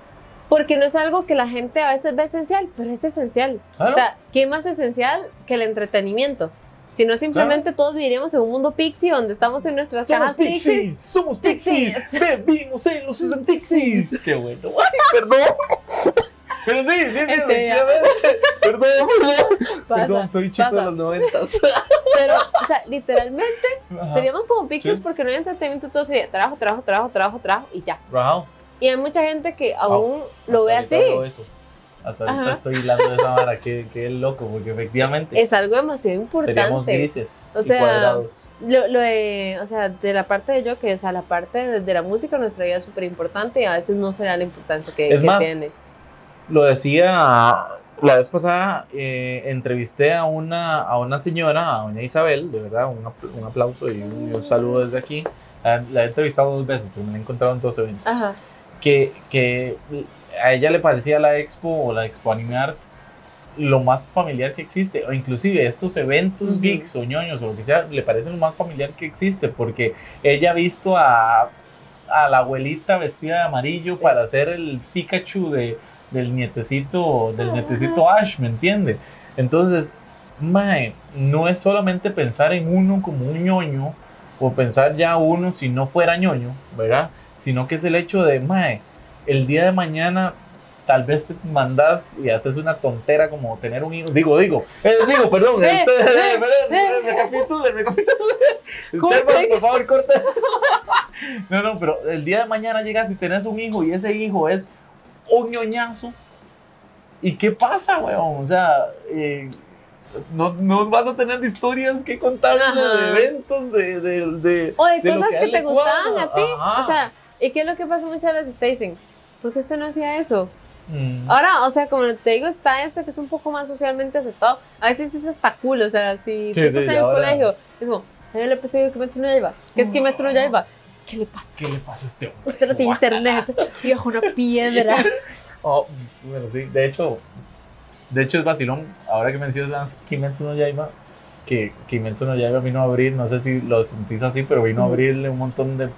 porque no es algo que la gente a veces ve esencial, pero es esencial. Claro. O sea, ¿qué más esencial que el entretenimiento? Si no, simplemente todos viviríamos en un mundo pixie donde estamos en nuestras somos cajas pixies. pixies, somos pixies, Pixies. vivimos en los 60 pixies. Qué bueno. Ay, perdón. Pero sí, sí, sí, Este, efectivamente. Perdón, perdón. Pasa, Perdón, soy chico de pasa. los noventas. Pero, o sea, literalmente Ajá. seríamos como pixies Sí. porque no hay entretenimiento, todo sería trabajo, trabajo, trabajo, trabajo, trabajo y ya. Rajao. Y hay mucha gente que aún lo ve ahorita así. eso. Hasta ahorita Ajá. estoy hilando de esa vara, qué, qué loco, porque efectivamente Es algo demasiado seríamos importante. grises O y sea, cuadrados. Lo, lo de, o sea, de la parte de yo, que, o sea, la parte de, de la música en nuestra vida es súper importante y a veces no se da la importancia que, Es que más, tiene. Lo decía la vez pasada, eh, entrevisté a una, a una señora, a doña Isabel, de verdad, un, apl- un aplauso y un, y un saludo desde aquí. La, la he entrevistado dos veces, pero me la he encontrado en dos eventos. Ajá. Que, que a ella le parecía la expo o la expo anime art lo más familiar que existe o inclusive estos eventos Ujú. geeks o ñoños o lo que sea le parecen lo más familiar que existe porque ella ha visto a, a la abuelita vestida de amarillo Sí. para hacer el Pikachu de, del nietecito del nietecito Ash ¿me entiende? entonces mae, no es solamente pensar en uno como un ñoño o pensar ya uno si no fuera ñoño ¿verdad? Sino que es el hecho de, mae, el día de mañana tal vez te mandas y haces una tontera como tener un hijo. Digo, digo, eh, digo, perdón, Eh, este, eh, perdón, eh. recapitule, recapitule. Servan, por favor, corta esto. No, no, pero el día de mañana llegas y tenés un hijo y ese hijo es un ñoñazo. ¿Y qué pasa, weón? O sea, eh, no, no vas a tener historias que contarle Ajá. de eventos, de, de, de, O de cosas que, él te gustaban a ti. O sea, ¿y qué es lo que pasa muchas veces? Te dicen, ¿por qué usted no hacía eso? Mm. Ahora, o sea, como te digo, está este que es un poco más socialmente aceptado. A veces es hasta cool, o sea, si Sí, tú estás sí, en el ahora- colegio, es como, a mí le pensé que Metro no llevas. ¿Qué es que Metro no lleva? ¿Qué le pasa? ¿Qué le pasa a este hombre? Usted no tiene internet, viejo, una piedra. Oh, bueno, sí, de hecho, de hecho es vacilón, ahora que mencionas Kimetsu no Yaiba, que Kimetsu no Yaiba vino a abrir, no sé si lo sentís así, pero vino a abrirle un montón de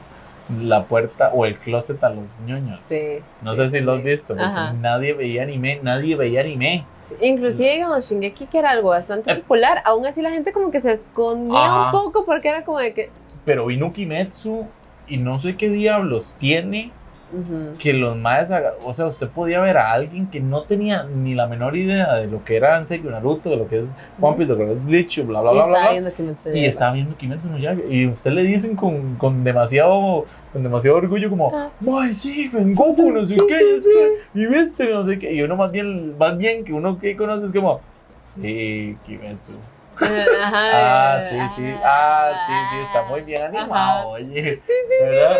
la puerta o el closet a los ñoños. Sí. No sí, sé si lo has visto, porque Ajá. nadie veía anime, nadie veía anime. Sí, Inclusive, digamos, Shingeki, que era algo bastante Eh. popular, aún así la gente como que se escondía Ajá. un poco porque era como de que... Pero vino Kimetsu y no sé qué diablos tiene ujú, que los más, o sea, usted podía ver a alguien que no tenía ni la menor idea de lo que era en serio Naruto, de lo que es One Piece, de lo que es Bleach, bla, bla, y bla, bla, viendo Kimetsu Y estaba viendo Kimetsu no Yaiba y usted le dicen con, con demasiado con demasiado orgullo como Ah. ¡Ay, sí, Goku, no sé qué! es que, y viste, no sé qué. Y uno más bien, más bien que uno que conoce es como ¡Sí, Kimetsu! Ajá. Ah, sí, sí. Ah, sí, sí, está muy bien animado, Ajá. oye. Sí, sí, ¿verdad?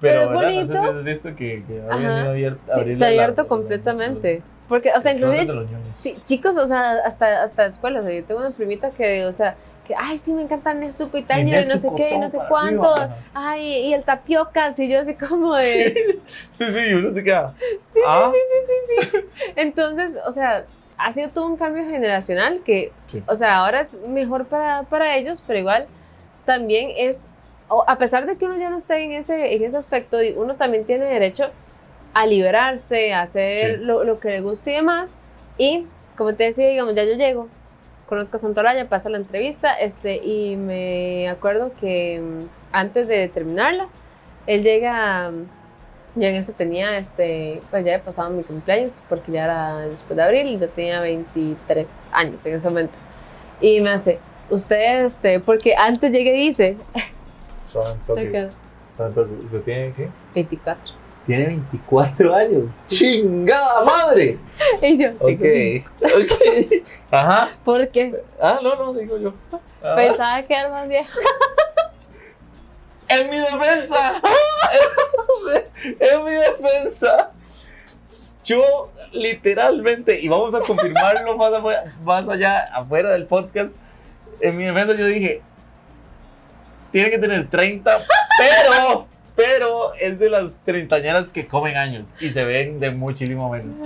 Pero, Pero es ¿verdad? No sé bonito. si has visto que, que ha Ajá. venido abierto. Sí, abrirle se ha la- abierto los- completamente. Porque, o sea, inclusive. Sí, chicos, o sea, hasta, hasta escuelas. o sea, yo tengo una primita que, o sea, que, ay, sí, me encanta Nezuko y Y Tanjiro y no sé qué, y no sé cuánto. arriba. Ay, y el tapiocas, y yo así como de... Sí, sí, uno se queda. Sí, Ah. sí, sí, sí, sí. Entonces, o sea, ha sido todo un cambio generacional que, Sí. o sea, ahora es mejor para, para ellos, pero igual también es, a pesar de que uno ya no está en ese, en ese aspecto, uno también tiene derecho a liberarse, a hacer Sí. lo, lo que le guste y demás. Y, como te decía, digamos, ya yo llego, conozco a Santolaya, pasa la entrevista, este, y me acuerdo que mm, antes de terminarla, él llega, mm, yo en eso tenía, este, pues ya he pasado mi cumpleaños, porque ya era después de abril, y yo tenía 23 años en ese momento. Y me hace, usted, este, porque antes llegué y dice, toque. ¿Usted tiene qué? 24. Tiene 24 años. ¡Chingada madre! Y yo, Ok. Ok. Ajá. ¿por qué? Ah, no, no, digo yo. Ah. Pensaba que era más vieja. ¡En mi defensa! ¡En mi defensa! Yo literalmente, y vamos a confirmarlo más, más allá, afuera del podcast, en mi defensa yo dije, tiene que tener 30, pero, pero es de las treintañeras que comen años y se ven de muchísimo menos.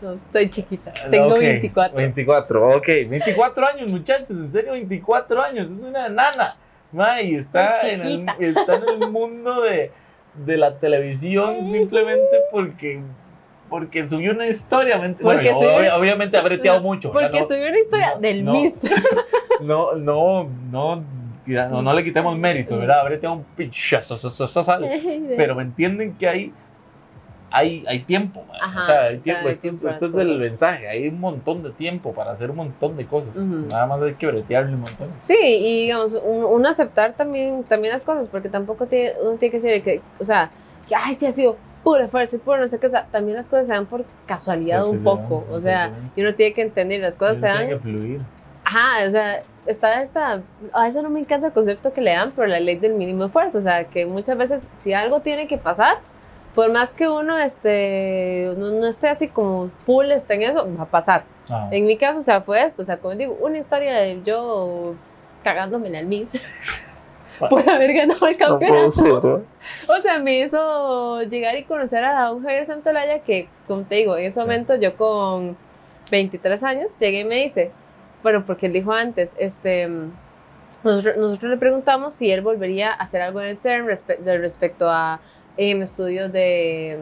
No, estoy chiquita. Tengo Ok, 24. 24, ok. 24 años, muchachos, en serio, 24 años. Es una nana. Ma, y está, en el, está en el mundo de, de la televisión simplemente porque, porque subió una historia. Bueno, yo subió- obviamente ha breteado mucho. Porque no, subí una historia no, del no. Miss. no, no, no, no, no le quitemos mérito, ¿verdad? Un sale. Pero me entienden que hay, hay, hay tiempo. Ajá, o sea, hay o sea, tiempo. esto es, tiempo esto es del mensaje, hay un montón de tiempo para hacer un montón de cosas. Ujú. Nada más hay que bretearle un montón. Sí, y digamos, un, un aceptar también, también las cosas, porque tampoco tiene, uno tiene que decir que, o sea, que, ay, sí ha sido puro esfuerzo y puro no sé qué, o sea, también las cosas se dan por casualidad Porque un poco, dan, o sea, uno tiene que entender, las cosas se Tiene dan, que fluir. ajá, o sea, está esta, a veces no me encanta el concepto que le dan, pero la ley del mínimo esfuerzo, o sea, que muchas veces si algo tiene que pasar, por más que uno este, no, no esté así como full, esté en eso, va a pasar. Ah, En mi caso, o sea, fue esto, o sea, como digo, una historia de yo cagándome en el Miss por haber ganado el campeonato. O sea, me hizo llegar y conocer a un Javier Santolaya que, como te digo, en ese Sí. momento yo con 23 años llegué y me dice, bueno, porque él dijo antes, este, nosotros, nosotros le preguntamos si él volvería a hacer algo en el CERN respe- de- respecto a em, estudios de,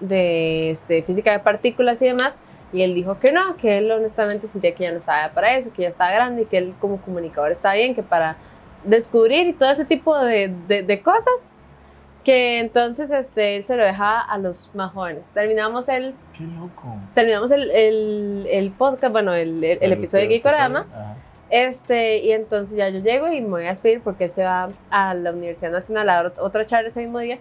de este, física de partículas y demás. Y él dijo que no, que él honestamente sentía que ya no estaba para eso, que ya estaba grande y que él como comunicador estaba bien, que para descubrir y todo ese tipo de, de, de cosas, que entonces este, él se lo dejaba a los más jóvenes. Terminamos el, Qué loco. terminamos el, el, el podcast, bueno, el, el, el episodio de Geekorama, Ajá. este, y entonces ya yo llego y me voy a despedir porque se va a la Universidad Nacional a dar ot- otra charla ese mismo día.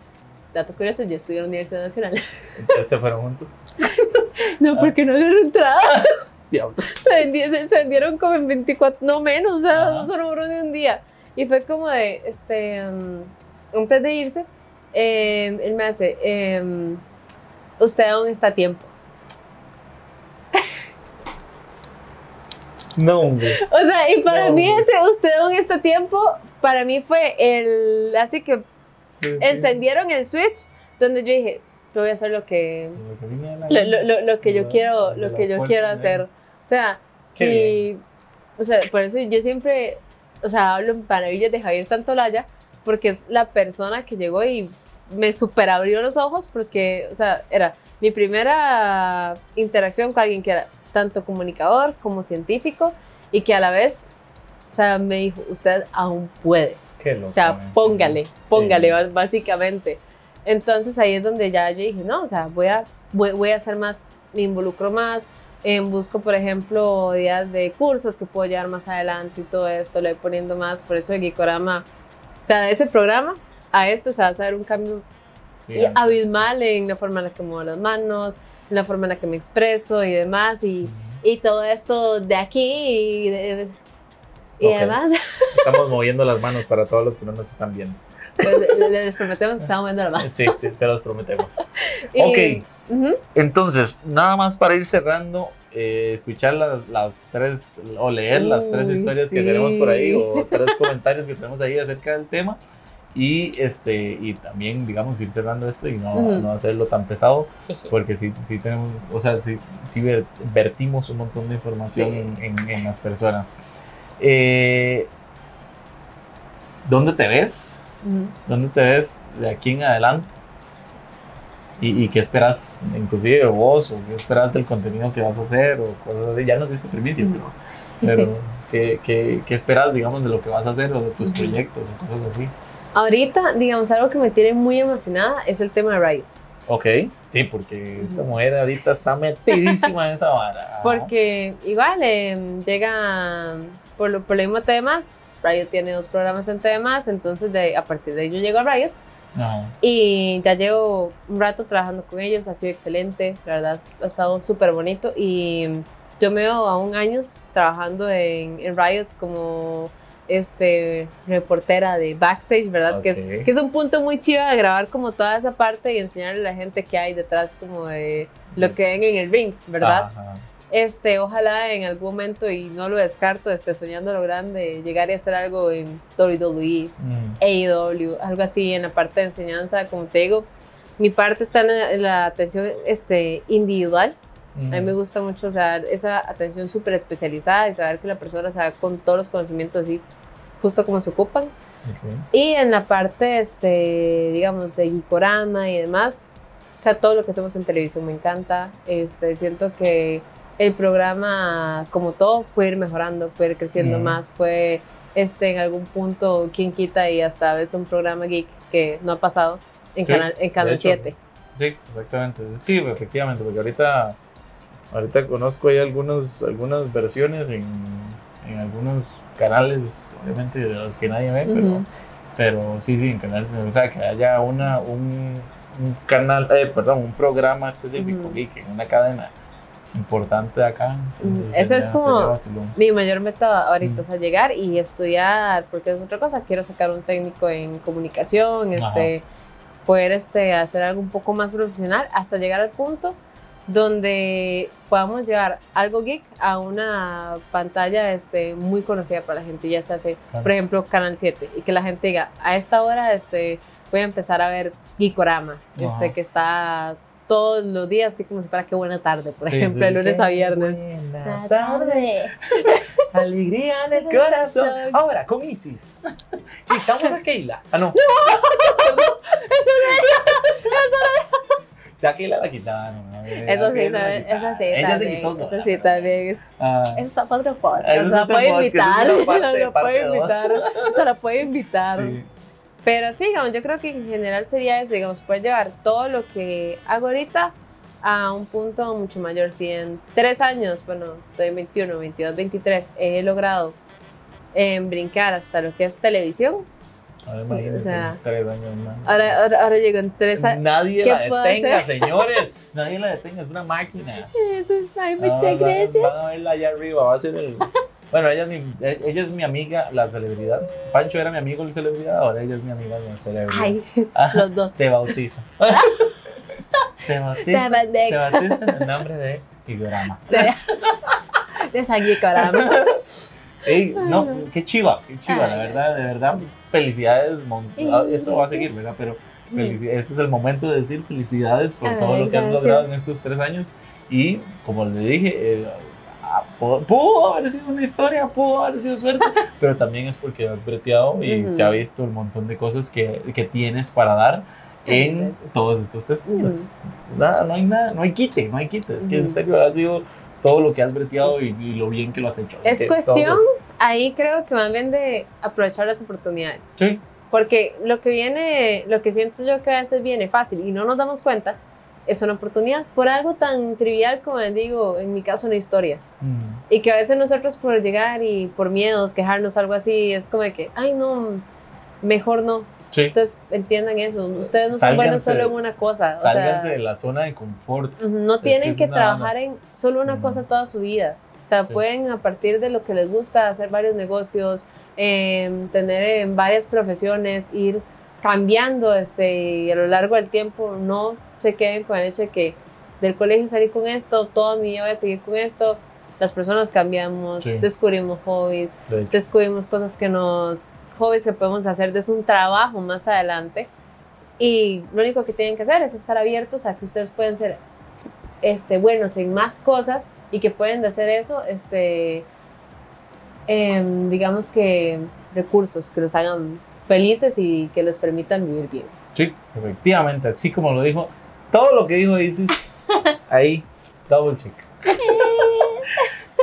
Dato curioso, yo estudié en la Universidad Nacional. Entonces se fueron juntos. no, Ah. porque no agarré entrada. Diablos. se, vendi- se- vendieron como en 24, no menos, o sea, Ajá. solo de un día. Y fue como de, este, um, antes de irse, eh, él me hace, em, usted aún está a tiempo. No, hombre. O sea, y para No, mí ese usted aún está a tiempo, para mí fue el, así que encendieron el switch, donde yo dije, yo voy a hacer lo que, Lo que yo quiero, lo que yo quiero hacer. O sea, si, o sea, por eso yo siempre, o sea, hablo en maravillas de Javier Santolaya, porque es la persona que llegó y me super abrió los ojos, porque, o sea, era mi primera interacción con alguien que era tanto comunicador como científico y que a la vez, o sea, me dijo, usted aún puede. O sea, póngale, póngale, Sí. básicamente. Entonces ahí es donde ya yo dije, no, o sea, voy a, voy, voy a hacer más, me involucro más, en busco, por ejemplo, días de cursos que puedo llevar más adelante y todo esto, le voy poniendo más, por eso de Geekorama, o sea, de ese programa a esto, o sea, vas a ver un cambio y abismal en la forma en la que muevo las manos, en la forma en la que me expreso y demás, y, y todo esto de aquí, y de- Y además, Estamos moviendo las manos para todos los que no nos están viendo. pues, le- les prometemos que estamos viendo la mano. Sí, sí, se los prometemos. Y- Ok. Ujú. Entonces, nada más para ir cerrando, eh, escuchar las, las tres, o leer las tres Uy, historias que sí. tenemos por ahí, o tres comentarios que tenemos ahí acerca del tema. Y, este, y también, digamos, ir cerrando esto y no, Ujú. no hacerlo tan pesado, porque sí, sí tenemos, o sea, sí, sí ver- vertimos un montón de información en, en- en las personas. Eh, ¿Dónde te ves? ¿Dónde te ves de aquí en adelante? ¿Y, y qué esperas, inclusive vos, o qué esperas del contenido que vas a hacer, o cosas así? Ya nos diste primicia, Ujú. pero, pero ¿qué, qué, qué esperas, digamos, de lo que vas a hacer, o de tus proyectos, o cosas así? Ahorita, digamos, algo que me tiene muy emocionada es el tema de Riot. Ok, sí, porque esta mujer ahorita está metidísima en esa vara. Porque igual eh, llega por, lo, por los mismos temas. Riot tiene dos programas en temas, entonces de, a partir de ahí yo llego a Riot Ajá. y ya llevo un rato trabajando con ellos, ha sido excelente, la verdad ha estado súper bonito y yo me veo aún años trabajando en, en Riot como este reportera de backstage, ¿verdad? Que, es, que es un punto muy chido de grabar como toda esa parte y enseñarle a la gente que hay detrás como de lo que ven en el ring, ¿verdad? Ajá. Este, ojalá en algún momento, y no lo descarto, esté soñando lo grande, llegar y hacer algo en WWE, Mm, AEW, algo así en la parte de enseñanza, como te digo. Mi parte está en la, en la atención este, individual. mm. A mí me gusta mucho o sea, esa atención súper especializada y saber que la persona, o sea, con todos los conocimientos así, justo como se ocupan. Ok. Y en la parte, este, digamos, de Gikorama y demás, o sea, todo lo que hacemos en televisión me encanta. Este, siento que el programa, como todo, puede ir mejorando, puede ir creciendo más, puede, este, en algún punto, quien quita y hasta a veces un programa geek que no ha pasado en Sí, Canal, en canal hecho. 7. Sí, exactamente. Sí, efectivamente, porque ahorita, ahorita conozco ahí algunos, algunas versiones en, en algunos canales, obviamente de los que nadie ve, pero, sí, sí, en canal, o sea, que haya una, un, un canal, eh, perdón, un programa específico geek en una cadena importante acá. sería- es como-. Mi mayor meta ahorita Mm. es a llegar y estudiar, porque es otra cosa, quiero sacar un técnico en comunicación, este, poder este, hacer algo un poco más profesional, hasta llegar al punto donde podamos llevar algo geek a una pantalla este, muy conocida para la gente, ya se hace, Claro. por ejemplo, Canal 7, y que la gente diga, a esta hora este, voy a empezar a ver Geekorama, este, que está todos los días, así como si fuera qué buena tarde, por Sí, ejemplo, sí. de lunes Qué a viernes. buena tarde. Alegría en el corazón. Ahora con Isis. Quitamos a Keila. Ah, no. Ya Keila la quitaron. a ver, Eso ya sí, Keila la también, quitaron. esa sí, Ella se también, quitó esa sola. sí, también. Ah, Eso está para otro podcast, Eso es la puede invitar, la puede invitar, se la puede invitar. Pero sí, digamos, yo creo que en general sería eso, digamos, poder llevar todo lo que hago ahorita a un punto mucho mayor. Si en tres años, bueno, estoy en 21, 22, 23, he logrado eh, brincar hasta lo que es televisión, Ahora imagínense, O sea, tres años más. ahora, ahora, ahora llego en tres años. Nadie ¿qué la detenga, hacer? señores. Nadie la detenga, es una máquina. Eso es, ay, muchas gracias. Van a verla allá arriba, va a ser el. Bueno, ella es, mi, ella es mi amiga, la celebridad. Pancho era mi amigo, la celebridad. Ahora ella es mi amiga, la celebridad. Ay, Ah, los dos. Te bautiza. te bautiza. Te Te bautiza en el nombre de Igorama. De, de Sanguicorama. Ey, no, qué chiva, qué chiva, la Ay, verdad, de verdad. Felicidades. ah, Esto va a seguir, ¿verdad? Pero este es el momento de decir felicidades por todo Ay, lo que has logrado en estos tres años. Y como le dije, eh, pu- pudo haber sido una historia, pudo haber sido suerte, pero también es porque has breteado y Ujú. se ha visto el montón de cosas que, que tienes para dar en Ujú. todos estos testimonios. Ujú. Nada, no hay nada, no hay quite, no hay quite. Es que en serio ha sido todo lo que has breteado y, y lo bien que lo has hecho. Es Que cuestión, ahí creo que más bien de aprovechar las oportunidades. Sí, Porque lo que viene, lo que siento yo que a veces viene fácil y no nos damos cuenta, es una oportunidad por algo tan trivial como les digo, en mi caso una historia. Mm, Y que a veces nosotros por llegar y por miedos, quejarnos, algo así, es como de que, ay no, mejor no. sí. Entonces entiendan eso, ustedes no son buenos Sálganse- solo en una cosa. O Sálganse sea, de la zona de confort. No que tienen es que una trabajar en solo una Ujú. cosa toda su vida. O sea, Sí. pueden a partir de lo que les gusta hacer varios negocios, em, tener en varias profesiones, ir cambiando este, y a lo largo del tiempo no se queden con el hecho de que del colegio salí con esto, toda mi vida voy a seguir con esto. Las personas cambiamos, Sí. descubrimos hobbies, De descubrimos cosas que nos, hobbies que podemos hacer desde un trabajo más adelante. Y lo único que tienen que hacer es estar abiertos a que ustedes pueden ser este, buenos en más cosas y que pueden de hacer eso, este, em, digamos que recursos que los hagan felices y que les permitan vivir bien. Sí, efectivamente, así como lo dijo, todo lo que dijo Isis, ahí, double check.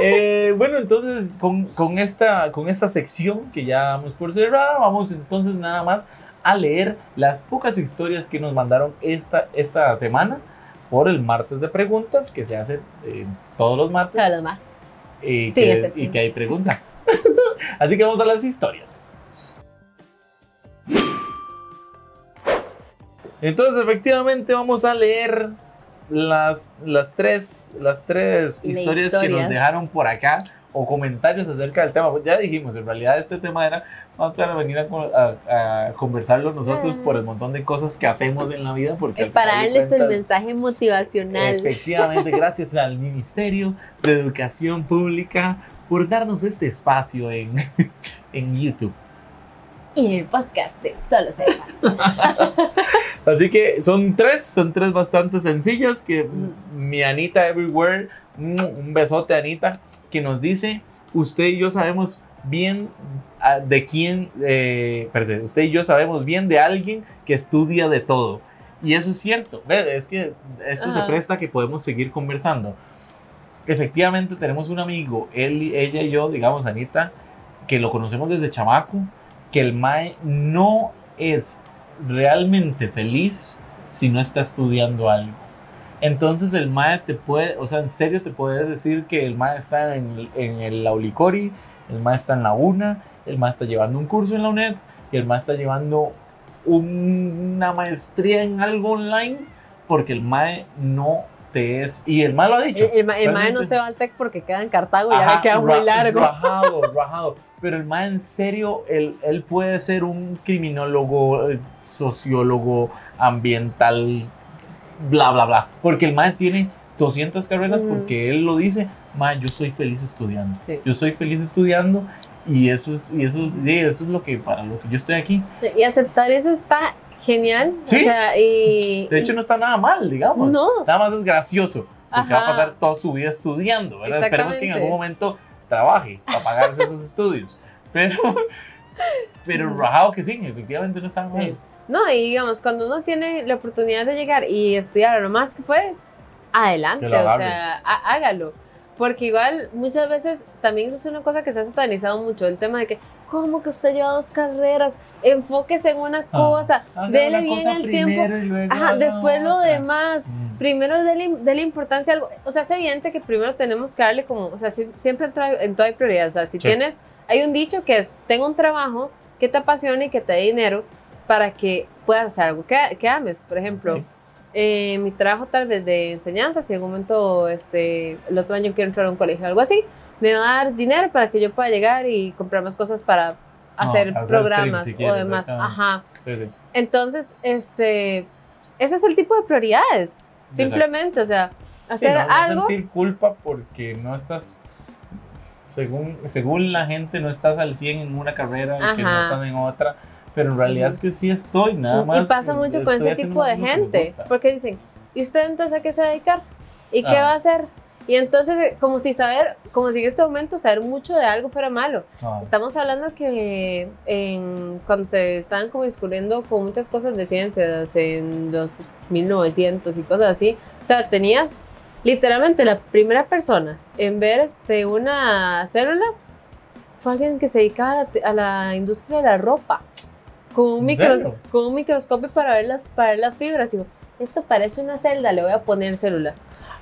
Eh, bueno, entonces con, con esta, con esta sección que ya vamos por cerrar, vamos entonces nada más a leer las pocas historias que nos mandaron esta, esta semana por el martes de preguntas que se hacen eh, todos los martes Todos los más. y, Sí, que, excepción. y que hay preguntas. Así que vamos a las historias. Entonces, efectivamente, vamos a leer las, las tres, las tres historias, que nos dejaron por acá o comentarios acerca del tema. Pues ya dijimos, en realidad este tema era más para venir a, a- a conversarlo nosotros Ah. por el montón de cosas que hacemos en la vida. Porque Para darles el cuentas- mensaje motivacional. Efectivamente, gracias al Ministerio de Educación Pública por darnos este espacio en, en YouTube. Y en el podcast de Solo se Así que son tres, son tres bastante sencillas que mi Anita Everywhere, mm, un besote Anita, que nos dice, usted y yo sabemos bien ah, de quién, eh, espérese, usted y yo sabemos bien de alguien que estudia de todo. Y eso es cierto, es que esto se Ajá. presta que podemos seguir conversando. Efectivamente tenemos un amigo, él, ella y yo, digamos Anita, que lo conocemos desde chamaco, que el MAE no es realmente feliz si no está estudiando algo. Entonces el MAE te puede, o sea, en serio te puede decir que el MAE está en, en el Aulicori, el MAE está en la UNA, el MAE está llevando un curso en la UNED y el MAE está llevando un- una maestría en algo online porque el MAE no y el MAE lo ha dicho. El, el, ma- el mae no se va al TEC porque queda en Cartago y ya Ajá, le queda muy largo. Rajado, rajado. Pero el mae en serio, él, él puede ser un criminólogo, eh, sociólogo, ambiental, bla, bla, bla. Porque el mae tiene 200 carreras porque él lo dice, mae, yo soy feliz estudiando. Sí. Yo soy feliz estudiando y eso es, y eso, sí, eso es lo que, para lo que yo estoy aquí. Y aceptar eso está genial. Sí. O sea, y, De hecho, no está nada mal, digamos. No. Nada más es gracioso. Porque va a Ajá. pasar toda su vida estudiando, ¿verdad? Esperemos que en algún momento trabaje para pagarse esos estudios. Pero, pero Ujú. rajado que sí, efectivamente no está Sí. mal. No, y digamos, cuando uno tiene la oportunidad de llegar y estudiar lo más que puede, adelante, Que o sea, há- hágalo. Porque igual muchas veces también es una cosa que se ha satanizado mucho, el tema de que, ¿cómo que usted lleva dos carreras? Enfóquese en una cosa, Haga dele bien cosa el tiempo. luego Ajá, después lo otra. demás. Mm. Primero dele, dele importancia a algo. O sea, es evidente que primero tenemos que darle como, o sea, si- siempre en, todo- en todo hay prioridad. O sea, si Sí. tienes, hay un dicho que es, tengo un trabajo que te apasione y que te dé dinero para que puedas hacer algo que, que ames. Por ejemplo, eh, mi trabajo tal vez de enseñanza, si en algún momento, este, el otro año quiero entrar a un colegio o algo así, me va a dar dinero para que yo pueda llegar y comprar más cosas para hacer hacer programas stream si o demás. Ajá. Sí, sí. Entonces, este, ese es el tipo de prioridades. Simplemente, o sea, Sí, hacer no, no algo. sentir culpa porque no estás, según, según la gente, no estás al 100 en una carrera y que no Ajá. estás en otra. Pero en realidad es que sí estoy, nada más. y pasa mucho con ese tipo de gente. Porque dicen, ¿y usted entonces a qué se va a dedicar? ¿Y qué Ah. va a hacer? Y entonces, eh, como si saber, como si en este momento saber mucho de algo fuera malo. Ah, Estamos hablando que en, cuando se estaban como discurriendo con muchas cosas de ciencias en los 1900 y cosas así, o sea, tenías literalmente la primera persona en ver este, una célula fue alguien que se dedicaba a la, a la industria de la ropa, con un, ¿En micros- con un microscopio para ver, las, para ver las fibras. Y digo, esto parece una celda, le voy a poner célula.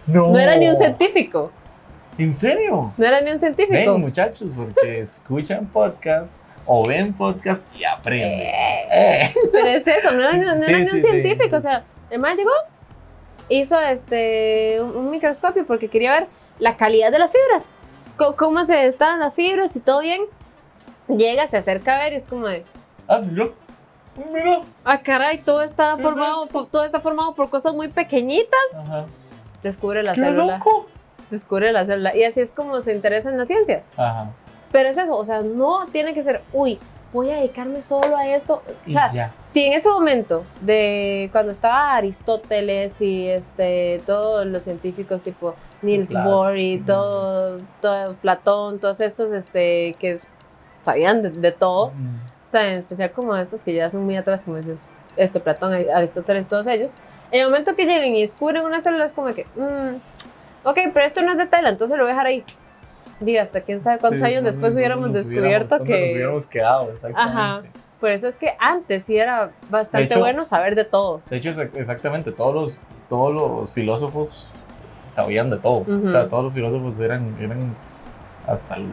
No. No era ni un científico, ¿En serio? no era ni un científico. Ven, muchachos, porque escuchan podcast o ven podcast y aprenden. Eh. Eh. Pero es eso, no era, no era Sí, ni un sí, sí. científico. O sea, el man llegó, hizo este, un, microscopio porque quería ver la calidad de las fibras. cómo se están las fibras y todo bien. Llega, se acerca a ver y es como de, Ah, mira. Mira. ah, caray, todo está ¿Qué es formado, esto? por- todo está formado por cosas muy pequeñitas. Ajá. Descubre la ¡Qué célula. loco! Descubre la célula. Y así es como se interesa en la ciencia. Ajá. Pero es eso, o sea, no tiene que ser, uy, voy a dedicarme solo a esto. O sea, ya. si en ese momento de cuando estaba Aristóteles y este todos los científicos tipo Niels Claro. Bohr y todo, todo Platón, todos estos este que sabían de, de todo, Mm. o sea, en especial como estos que ya son muy atrás, como dices, este Platón, Aristóteles, todos ellos, en el momento que lleguen y descubren una célula es como que, mm, ok, pero esto no es de tela, entonces lo voy a dejar ahí. Diga, hasta quién sabe cuántos Sí, años ¿dónde- después hubiéramos nos descubierto dónde Nos que... hubiéramos quedado, exactamente. Ajá. Por eso es que antes sí era bastante hecho- bueno saber de todo. De hecho, exa- exactamente, todos los, todos los filósofos sabían de todo. Ujú. O sea, todos los filósofos eran, eran hasta el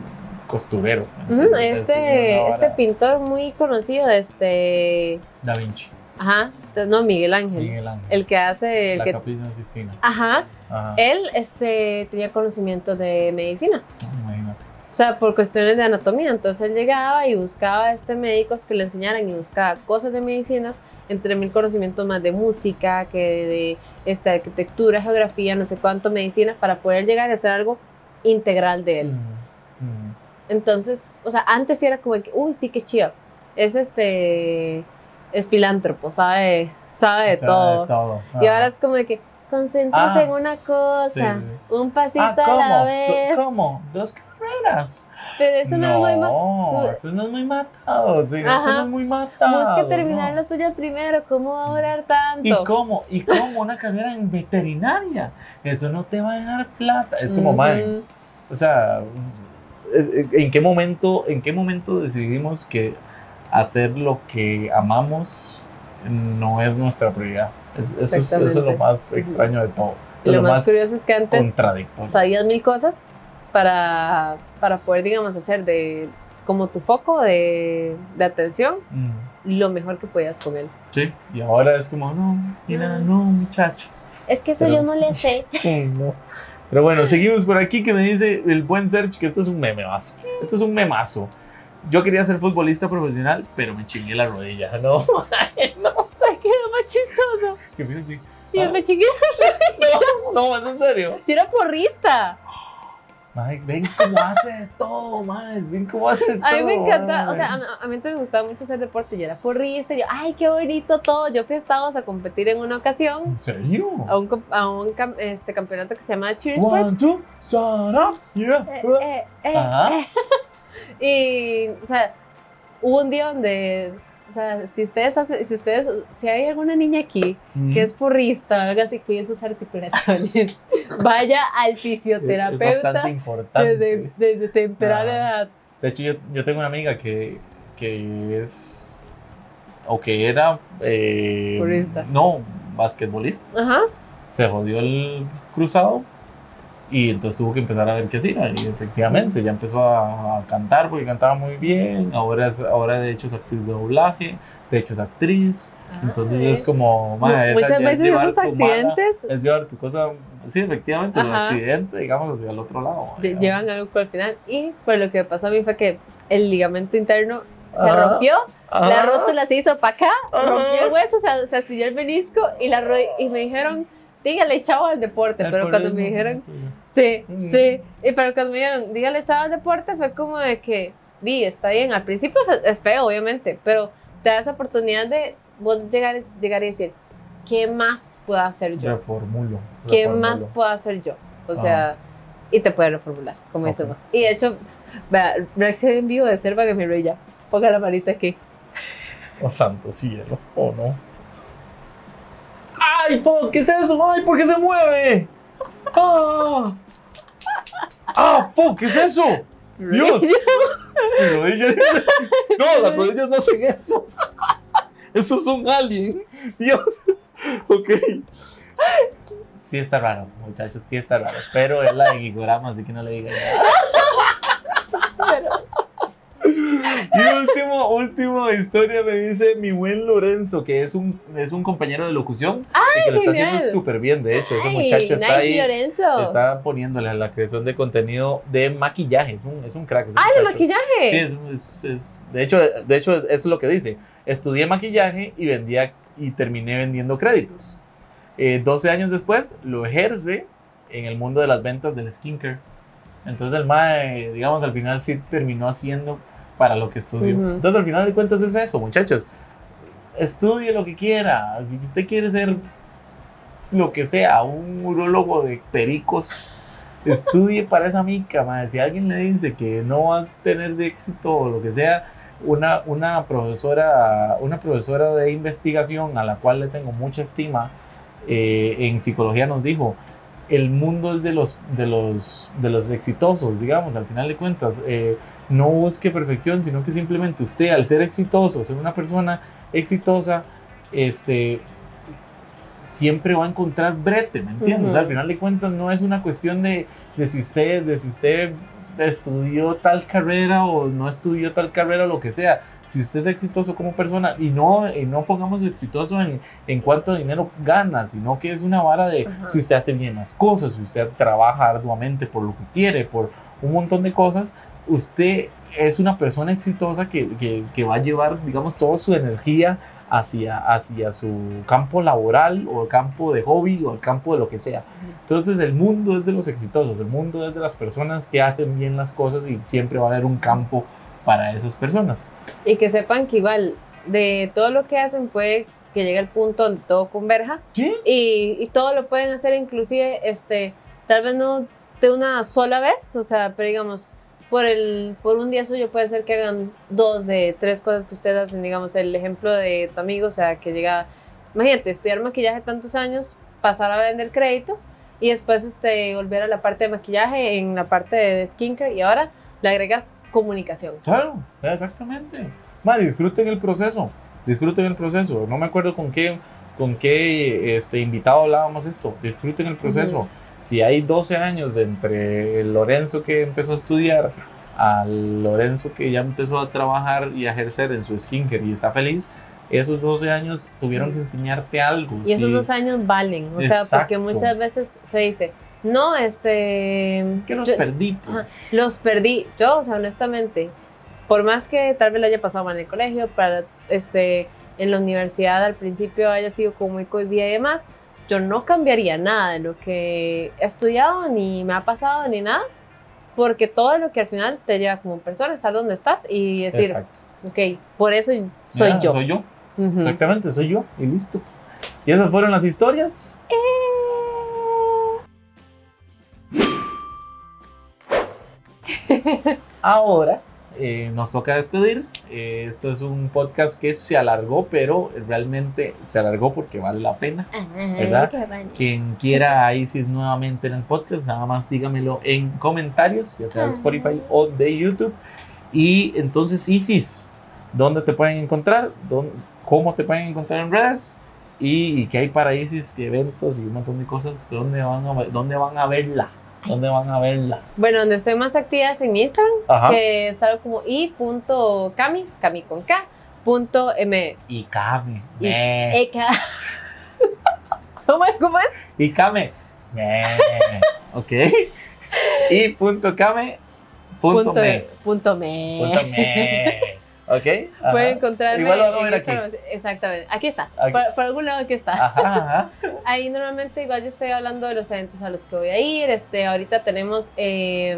costurero. ¿entiendes? Es Este, este pintor muy conocido, este, Da Vinci, ajá, no, Miguel Ángel, Miguel Ángel, el que hace, el la que, capilla Sistina. ajá, Ajá. él, este, tenía conocimiento de medicina, Ah, Imagínate. o sea, por cuestiones de anatomía, entonces él llegaba y buscaba, este, médicos que le enseñaran y buscaba cosas de medicinas, entre mil conocimientos más de música, que de, este, arquitectura, geografía, no sé cuánto, medicina, para poder llegar a hacer algo integral de él. Mm, mm. Entonces, o sea, antes sí era como que, uy, sí, qué chido. Es este, es filántropo, sabe, sabe sea, todo. de todo. Y Ajá. ahora es como de que, concéntrese Ah, en una cosa, sí, sí. un pasito Ah, a la vez. ¿Cómo? ¿Dos carreras? Pero eso no, es muy ma- No, eso no es muy matado, sí, eso no es muy matado. Busque terminar no. la suya primero, ¿cómo va a durar tanto? ¿Y cómo? ¿Y cómo una carrera en veterinaria? Eso no te va a dejar plata. Es como, Ujú. mae, o sea, ¿en qué momento, en qué momento decidimos que hacer lo que amamos no es nuestra prioridad? Es- eso, es, eso es lo más extraño de todo. Eso Y lo lo más curioso es que antes sabías mil cosas para, para poder, digamos, hacer de como tu foco de, de atención Mm, lo mejor que podías con él. Sí, y ahora es como, no, mira, no, muchacho. Es que eso Pero- yo no le sé. No. Pero bueno, seguimos por aquí que me dice el buen Serge que esto es un mememazo. Esto es un memazo. Yo quería ser futbolista profesional, pero me chingué la rodilla. No, Ay, quedó más chistoso. que fue así. Y yo me chingué. No, es en serio. Yo era porrista. Mae, ven cómo hace de todo, más. Ven cómo hace de todo. A mí me encanta, o sea, a, mí- a mí me gustaba mucho hacer deporte. Yo era porrista. Yo, ay, qué bonito todo. Yo fui a Estados a competir en una ocasión ¿En serio? a un, a este, campeonato que se llama Cheer Sport. One, two, shut up. Yeah. Eh, eh, eh, eh. Y, o sea, hubo un día donde, o sea, si ustedes, hacen- si ustedes, si hay alguna niña aquí Mm. que es porrista o algo así, cuide sus articulaciones, vaya al Es fisioterapeuta bastante importante. desde, desde temprana Ah. edad. De hecho, yo, yo tengo una amiga que, que es. o que era. eh, Futbolista. No, basquetbolista. Ajá. Se jodió el cruzado y entonces tuvo que empezar a ver qué hacía. Y efectivamente, ya empezó a, a cantar porque cantaba muy bien. Ahora, es, ahora, de hecho, es actriz de doblaje. De hecho, es actriz. Entonces, Ay. es como. esa Muchas ya es veces llevar esos tu mala- accidentes es llevar tu cosa. Sí, efectivamente, el Ajá. accidente, digamos, hacia el otro lado. llevan algo por el final. Y pues lo que pasó a mí fue que el ligamento interno se rompió La rótula se hizo para acá, rompió el hueso, se, se astilló el menisco y, la y me dijeron, dígale chavo al deporte. El pero cuando me dijeron, sí, Mm. sí. Y pero cuando me dijeron, dígale chavo al deporte, fue como de que, di, está bien. Al principio es- feo, obviamente, pero te da esa oportunidad de vos llegar, llegar y decir, ¿qué más puedo hacer yo? Reformulo. ¿Qué reformulo. más puedo hacer yo? O sea, y te puedes reformular, como Ok. decimos. Y de hecho, vea, reacción en vivo de Serva que me reía. Ponga la manita aquí. Oh, santo cielo. Oh, no. ¡Ay, fuck! ¿Qué es eso? ¡Ay, por qué se mueve! ¡Ah! ¡Ah, fuck! ¿Qué es eso? ¡Dios! Mi rodilla dice- No, las rodillas no hacen eso. Eso es un alien. Dios. Ok. Sí está raro, muchachos, sí está raro. Pero es la de Gigorama, así que no le digan nada. Y último, último historia me dice mi buen Lorenzo, que es un, es un compañero de locución y que lo está haciendo súper bien. De hecho, ese muchacho está nice, ahí. Lorenzo. Está poniéndole a la creación de contenido de maquillaje. Es un, es un crack. Ah, de maquillaje. Sí, es, es- es- de, hecho, de hecho, eso es lo que dice. Estudié maquillaje y vendía y terminé vendiendo créditos. Eh, 12 años después lo ejerce en el mundo de las ventas del skincare. Entonces el MAE, digamos, al final sí terminó haciendo para lo que estudió. Ujú. Entonces al final de cuentas es eso, muchachos. Estudie lo que quiera. Si usted quiere ser lo que sea, un urólogo de pericos, estudie para esa mica, mae. Si alguien le dice que no va a tener de éxito o lo que sea, una, una profesora, una profesora de investigación a la cual le tengo mucha estima eh, en psicología nos dijo, el mundo es de los, de los, de los exitosos, digamos, al final de cuentas. eh, no busque perfección, sino que simplemente usted, al ser exitoso, ser una persona exitosa, este, siempre va a encontrar brete, ¿me entiendes? Ujú. O sea, al final de cuentas no es una cuestión de, de si usted, de si usted estudió tal carrera o no estudió tal carrera lo que sea. Si usted es exitoso como persona y no, y no pongamos exitoso en, en cuánto dinero gana, sino que es una vara de Ajá. si usted hace bien las cosas, si usted trabaja arduamente por lo que quiere, por un montón de cosas, usted es una persona exitosa que, que, que va a llevar, digamos, toda su energía hacia, hacia su campo laboral o campo de hobby o el campo de lo que sea. Entonces el mundo es de los exitosos, el mundo es de las personas que hacen bien las cosas y siempre va a haber un campo para esas personas. Y que sepan que igual de todo lo que hacen puede que llegue el punto donde todo converja ¿Sí? y, y todo lo pueden hacer inclusive este tal vez no de una sola vez o sea pero digamos por el por un día suyo puede ser que hagan dos de tres cosas que ustedes hacen digamos el ejemplo de tu amigo o sea que llega imagínate estudiar maquillaje tantos años pasar a vender créditos y después este volver a la parte de maquillaje en la parte de skincare y ahora le agregas comunicación Claro, exactamente. Ma, disfruten el proceso, disfruten el proceso. No me acuerdo con qué, con qué este, invitado hablábamos esto. Disfruten el proceso. Ujú. Si hay 12 años de entre el Lorenzo que empezó a estudiar al Lorenzo que ya empezó a trabajar y a ejercer en su skincare y está feliz, esos 12 años tuvieron que enseñarte algo. Y esos sí. dos años valen, o sea, porque Exacto. muchas veces se dice, no, este... Es que los yo- perdí. pues. Ajá. Los perdí. Yo, o sea, honestamente, por más que tal vez lo haya pasado mal en el colegio, para, este, en la universidad al principio haya sido como muy cohibida y demás, yo no cambiaría nada de lo que he estudiado, ni me ha pasado, ni nada, porque todo lo que al final te lleva como persona, estar donde estás y decir, Exacto. ok, por eso soy Ya, yo. Soy yo. Exactamente, soy yo. Y listo. Y esas fueron las historias. Ahora eh, nos toca despedir. Eh, esto es un podcast que se alargó, pero realmente se alargó porque vale la pena. ¿Verdad? Quien quiera a Isis nuevamente en el podcast, nada más dígamelo en comentarios, ya sea de Spotify o de YouTube. Y entonces, Isis, ¿dónde te pueden encontrar? ¿Dónde- ¿Cómo te pueden encontrar en redes? ¿Y, y qué hay para Isis? ¿Qué eventos y un montón de cosas? ¿Dónde van a, dónde van a verla? ¿Dónde van a verla? Bueno, donde estoy más activa es en mi Instagram, Ajá. que es algo como i.cami, cami con K, punto m. Y Kame. Y- me. Eka. ¿Cómo es? ¿Cómo es? Y me. Ok. Y punto. Punto me. punto me. Punto me. Ok. ajá. Pueden encontrarme Igual lo a en ver aquí. Exactamente. Aquí está. Aquí. Por, por algún lado aquí está. Ajá, ajá. Ahí normalmente igual yo estoy hablando de los eventos a los que voy a ir. Este, ahorita tenemos eh,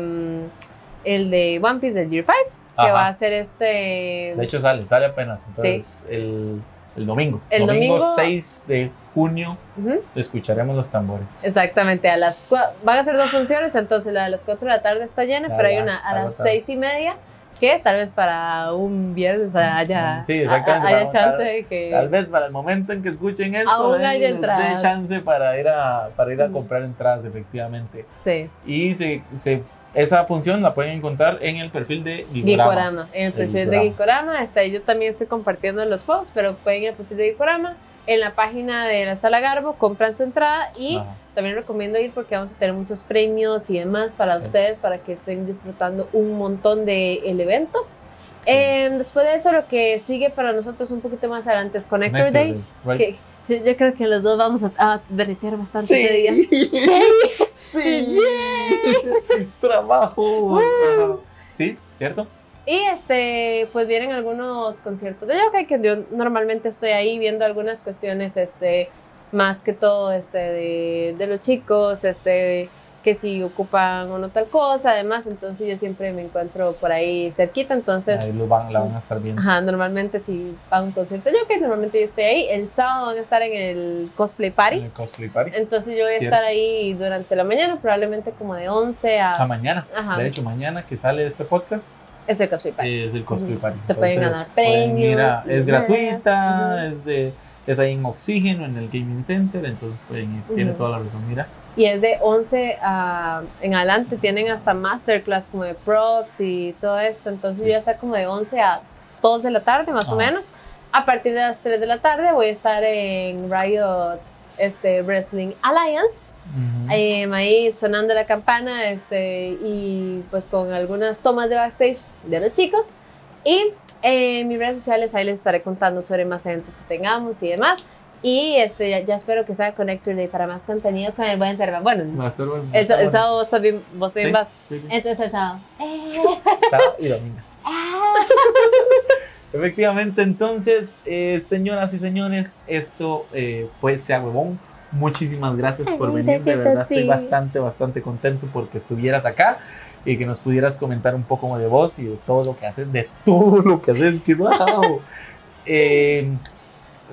el de One Piece del Year 5, que va a ser este... De hecho sale, sale apenas. Entonces el, el domingo. El domingo- 6 de junio Ujú. escucharemos los tambores. Exactamente, a las van a ser dos funciones, entonces la de las 4 de la tarde está llena, pero hay una a ya las está. 6 y media que tal vez para un viernes haya, Sí, exactamente, haya chance de que... Tal vez para el momento en que escuchen esto, Aún ahí hay les dé entradas. chance para ir a, para ir a comprar entradas, efectivamente. Sí, Y se, se- esa función la pueden encontrar en el perfil de Gikorama. Gikorama, en el perfil de Gikorama. Gikorama, está ahí yo también estoy compartiendo los posts, pero pueden ir al perfil de Gikorama, en la página de la Sala Garbo, compran su entrada y Ajá. también recomiendo ir porque vamos a tener muchos premios y demás para Sí. ustedes, para que estén disfrutando un montón del evento. Eh, después de eso, lo que sigue para nosotros un poquito más adelante es Connector, Connector Day. right. que yo, yo creo que los dos vamos a, a derretir bastante ese día. Sí. Trabajo. Ajá. Sí, ¿cierto? Y este, pues vienen algunos conciertos de yoga que yo normalmente estoy ahí viendo algunas cuestiones, este, más que todo, este, de, de los chicos, este, que si ocupan o no tal cosa, además, entonces yo siempre me encuentro por ahí cerquita, entonces, Ahí lo van, la van a estar viendo. ajá, normalmente si va a un concierto de yoga, normalmente yo estoy ahí, el sábado van a estar en el cosplay En party, el cosplay party. entonces yo voy a estar ahí durante la mañana, probablemente como de 11 a... A mañana. Ajá. De hecho, mañana que sale este podcast es el cosplay party. es del cosplay party. Se pueden ganar pueden ir a- premios es gratuita, es de es ahí en Oxígeno, en el Gaming Center, entonces pueden ir. Tiene Ujú. toda la razón, mira. Y es de 11 a, en adelante, tienen hasta masterclass como de props y todo esto. Entonces yo voy a estar como de 11 a 2 de la tarde, más o Ajá. menos. A partir de las 3 de la tarde voy a estar en Riot este, Wrestling Alliance, Ujú. em, ahí sonando la campana este, y pues con algunas tomas de backstage de los chicos. Y en mis redes sociales ahí les estaré contando sobre más eventos que tengamos y demás. Y este, ya, ya espero que sea Connector Day para más contenido con el buen Serva. Bueno, a el, el sábado vos también, vos también Sí, vas. sí, sí. Entonces el sábado. Eh, Sábado y domingo. ah. Efectivamente, entonces, eh, señoras y señores, esto eh, fue Sea Huevón. Muchísimas gracias por venir. De gracias verdad, estoy bastante, bastante contento porque estuvieras acá y que nos pudieras comentar un poco de vos y de todo lo que haces, de todo lo que haces. ¡Qué wow! Eh,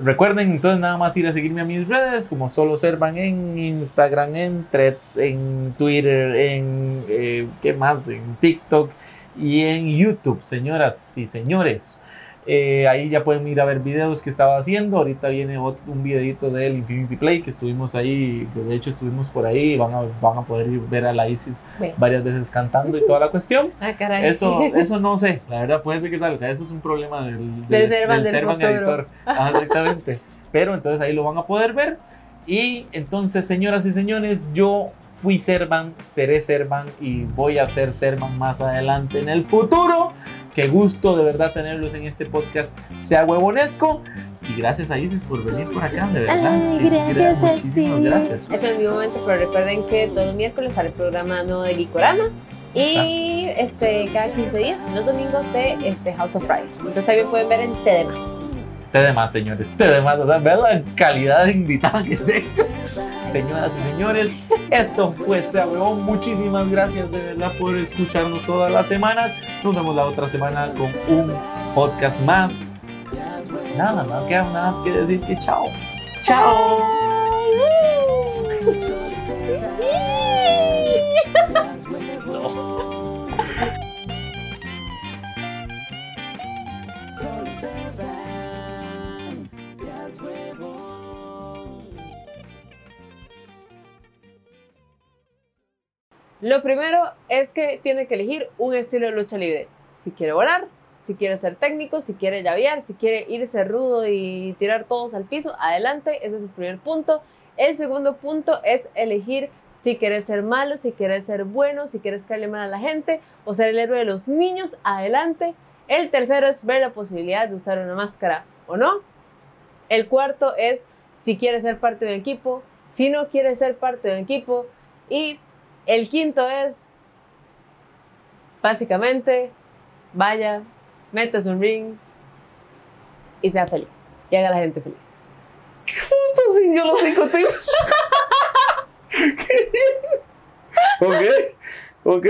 recuerden entonces nada más ir a seguirme a mis redes como solo Servan en Instagram, en Threads, en Twitter, en eh, ¿qué más? En TikTok y en YouTube, señoras y señores. Eh, ahí ya pueden ir a ver videos que estaba haciendo. Ahorita viene ot- un videito del Infinity Play que estuvimos ahí, que de hecho estuvimos por ahí. Van a, van a poder ir ver a la Isis varias veces cantando y toda la cuestión. Ah, caray. Eso, eso no sé, la verdad puede ser que salga. Eso es un problema del, Del Servan del Servan futuro. editor. Ajá, exactamente. Pero entonces ahí lo van a poder ver. Y entonces, señoras y señores, yo fui Servan, seré Servan y voy a ser Servan más adelante en el futuro. Qué gusto de verdad tenerlos en este podcast, sea huevonesco. Y gracias a Isis por venir por acá, de verdad. Ay, gracias Muchísimas gracias. Eso en mi momento, pero recuerden que todos los miércoles sale el programa nuevo de Gikorama. Y este, cada 15 días, los domingos de este House of Pride. Entonces también pueden ver en TDMás. Te demás, señores. Te demás. O sea, vean la calidad de invitada que tengo. Señoras y señores, esto fue Sea Huevón. Muchísimas gracias de verdad por escucharnos todas las semanas. Nos vemos la otra semana con un podcast más. Nada, no queda nada más que decir que chao. Chao. Lo primero es que tiene que elegir un estilo de lucha libre. Si quiere volar, si quiere ser técnico, si quiere llavear, si quiere irse rudo y tirar todos al piso, adelante. Ese es el primer punto. El segundo punto es elegir si quieres ser malo, si quieres ser bueno, si quieres caerle mal a la gente o ser el héroe de los niños, adelante. El tercero es ver la posibilidad de usar una máscara o no. El cuarto es si quieres ser parte de un equipo, si no quieres ser parte de un equipo. Y el quinto es, básicamente, vaya, métase un ring y sea feliz. Y haga a la gente feliz. Entonces yo los cinco tips. ok. Ok.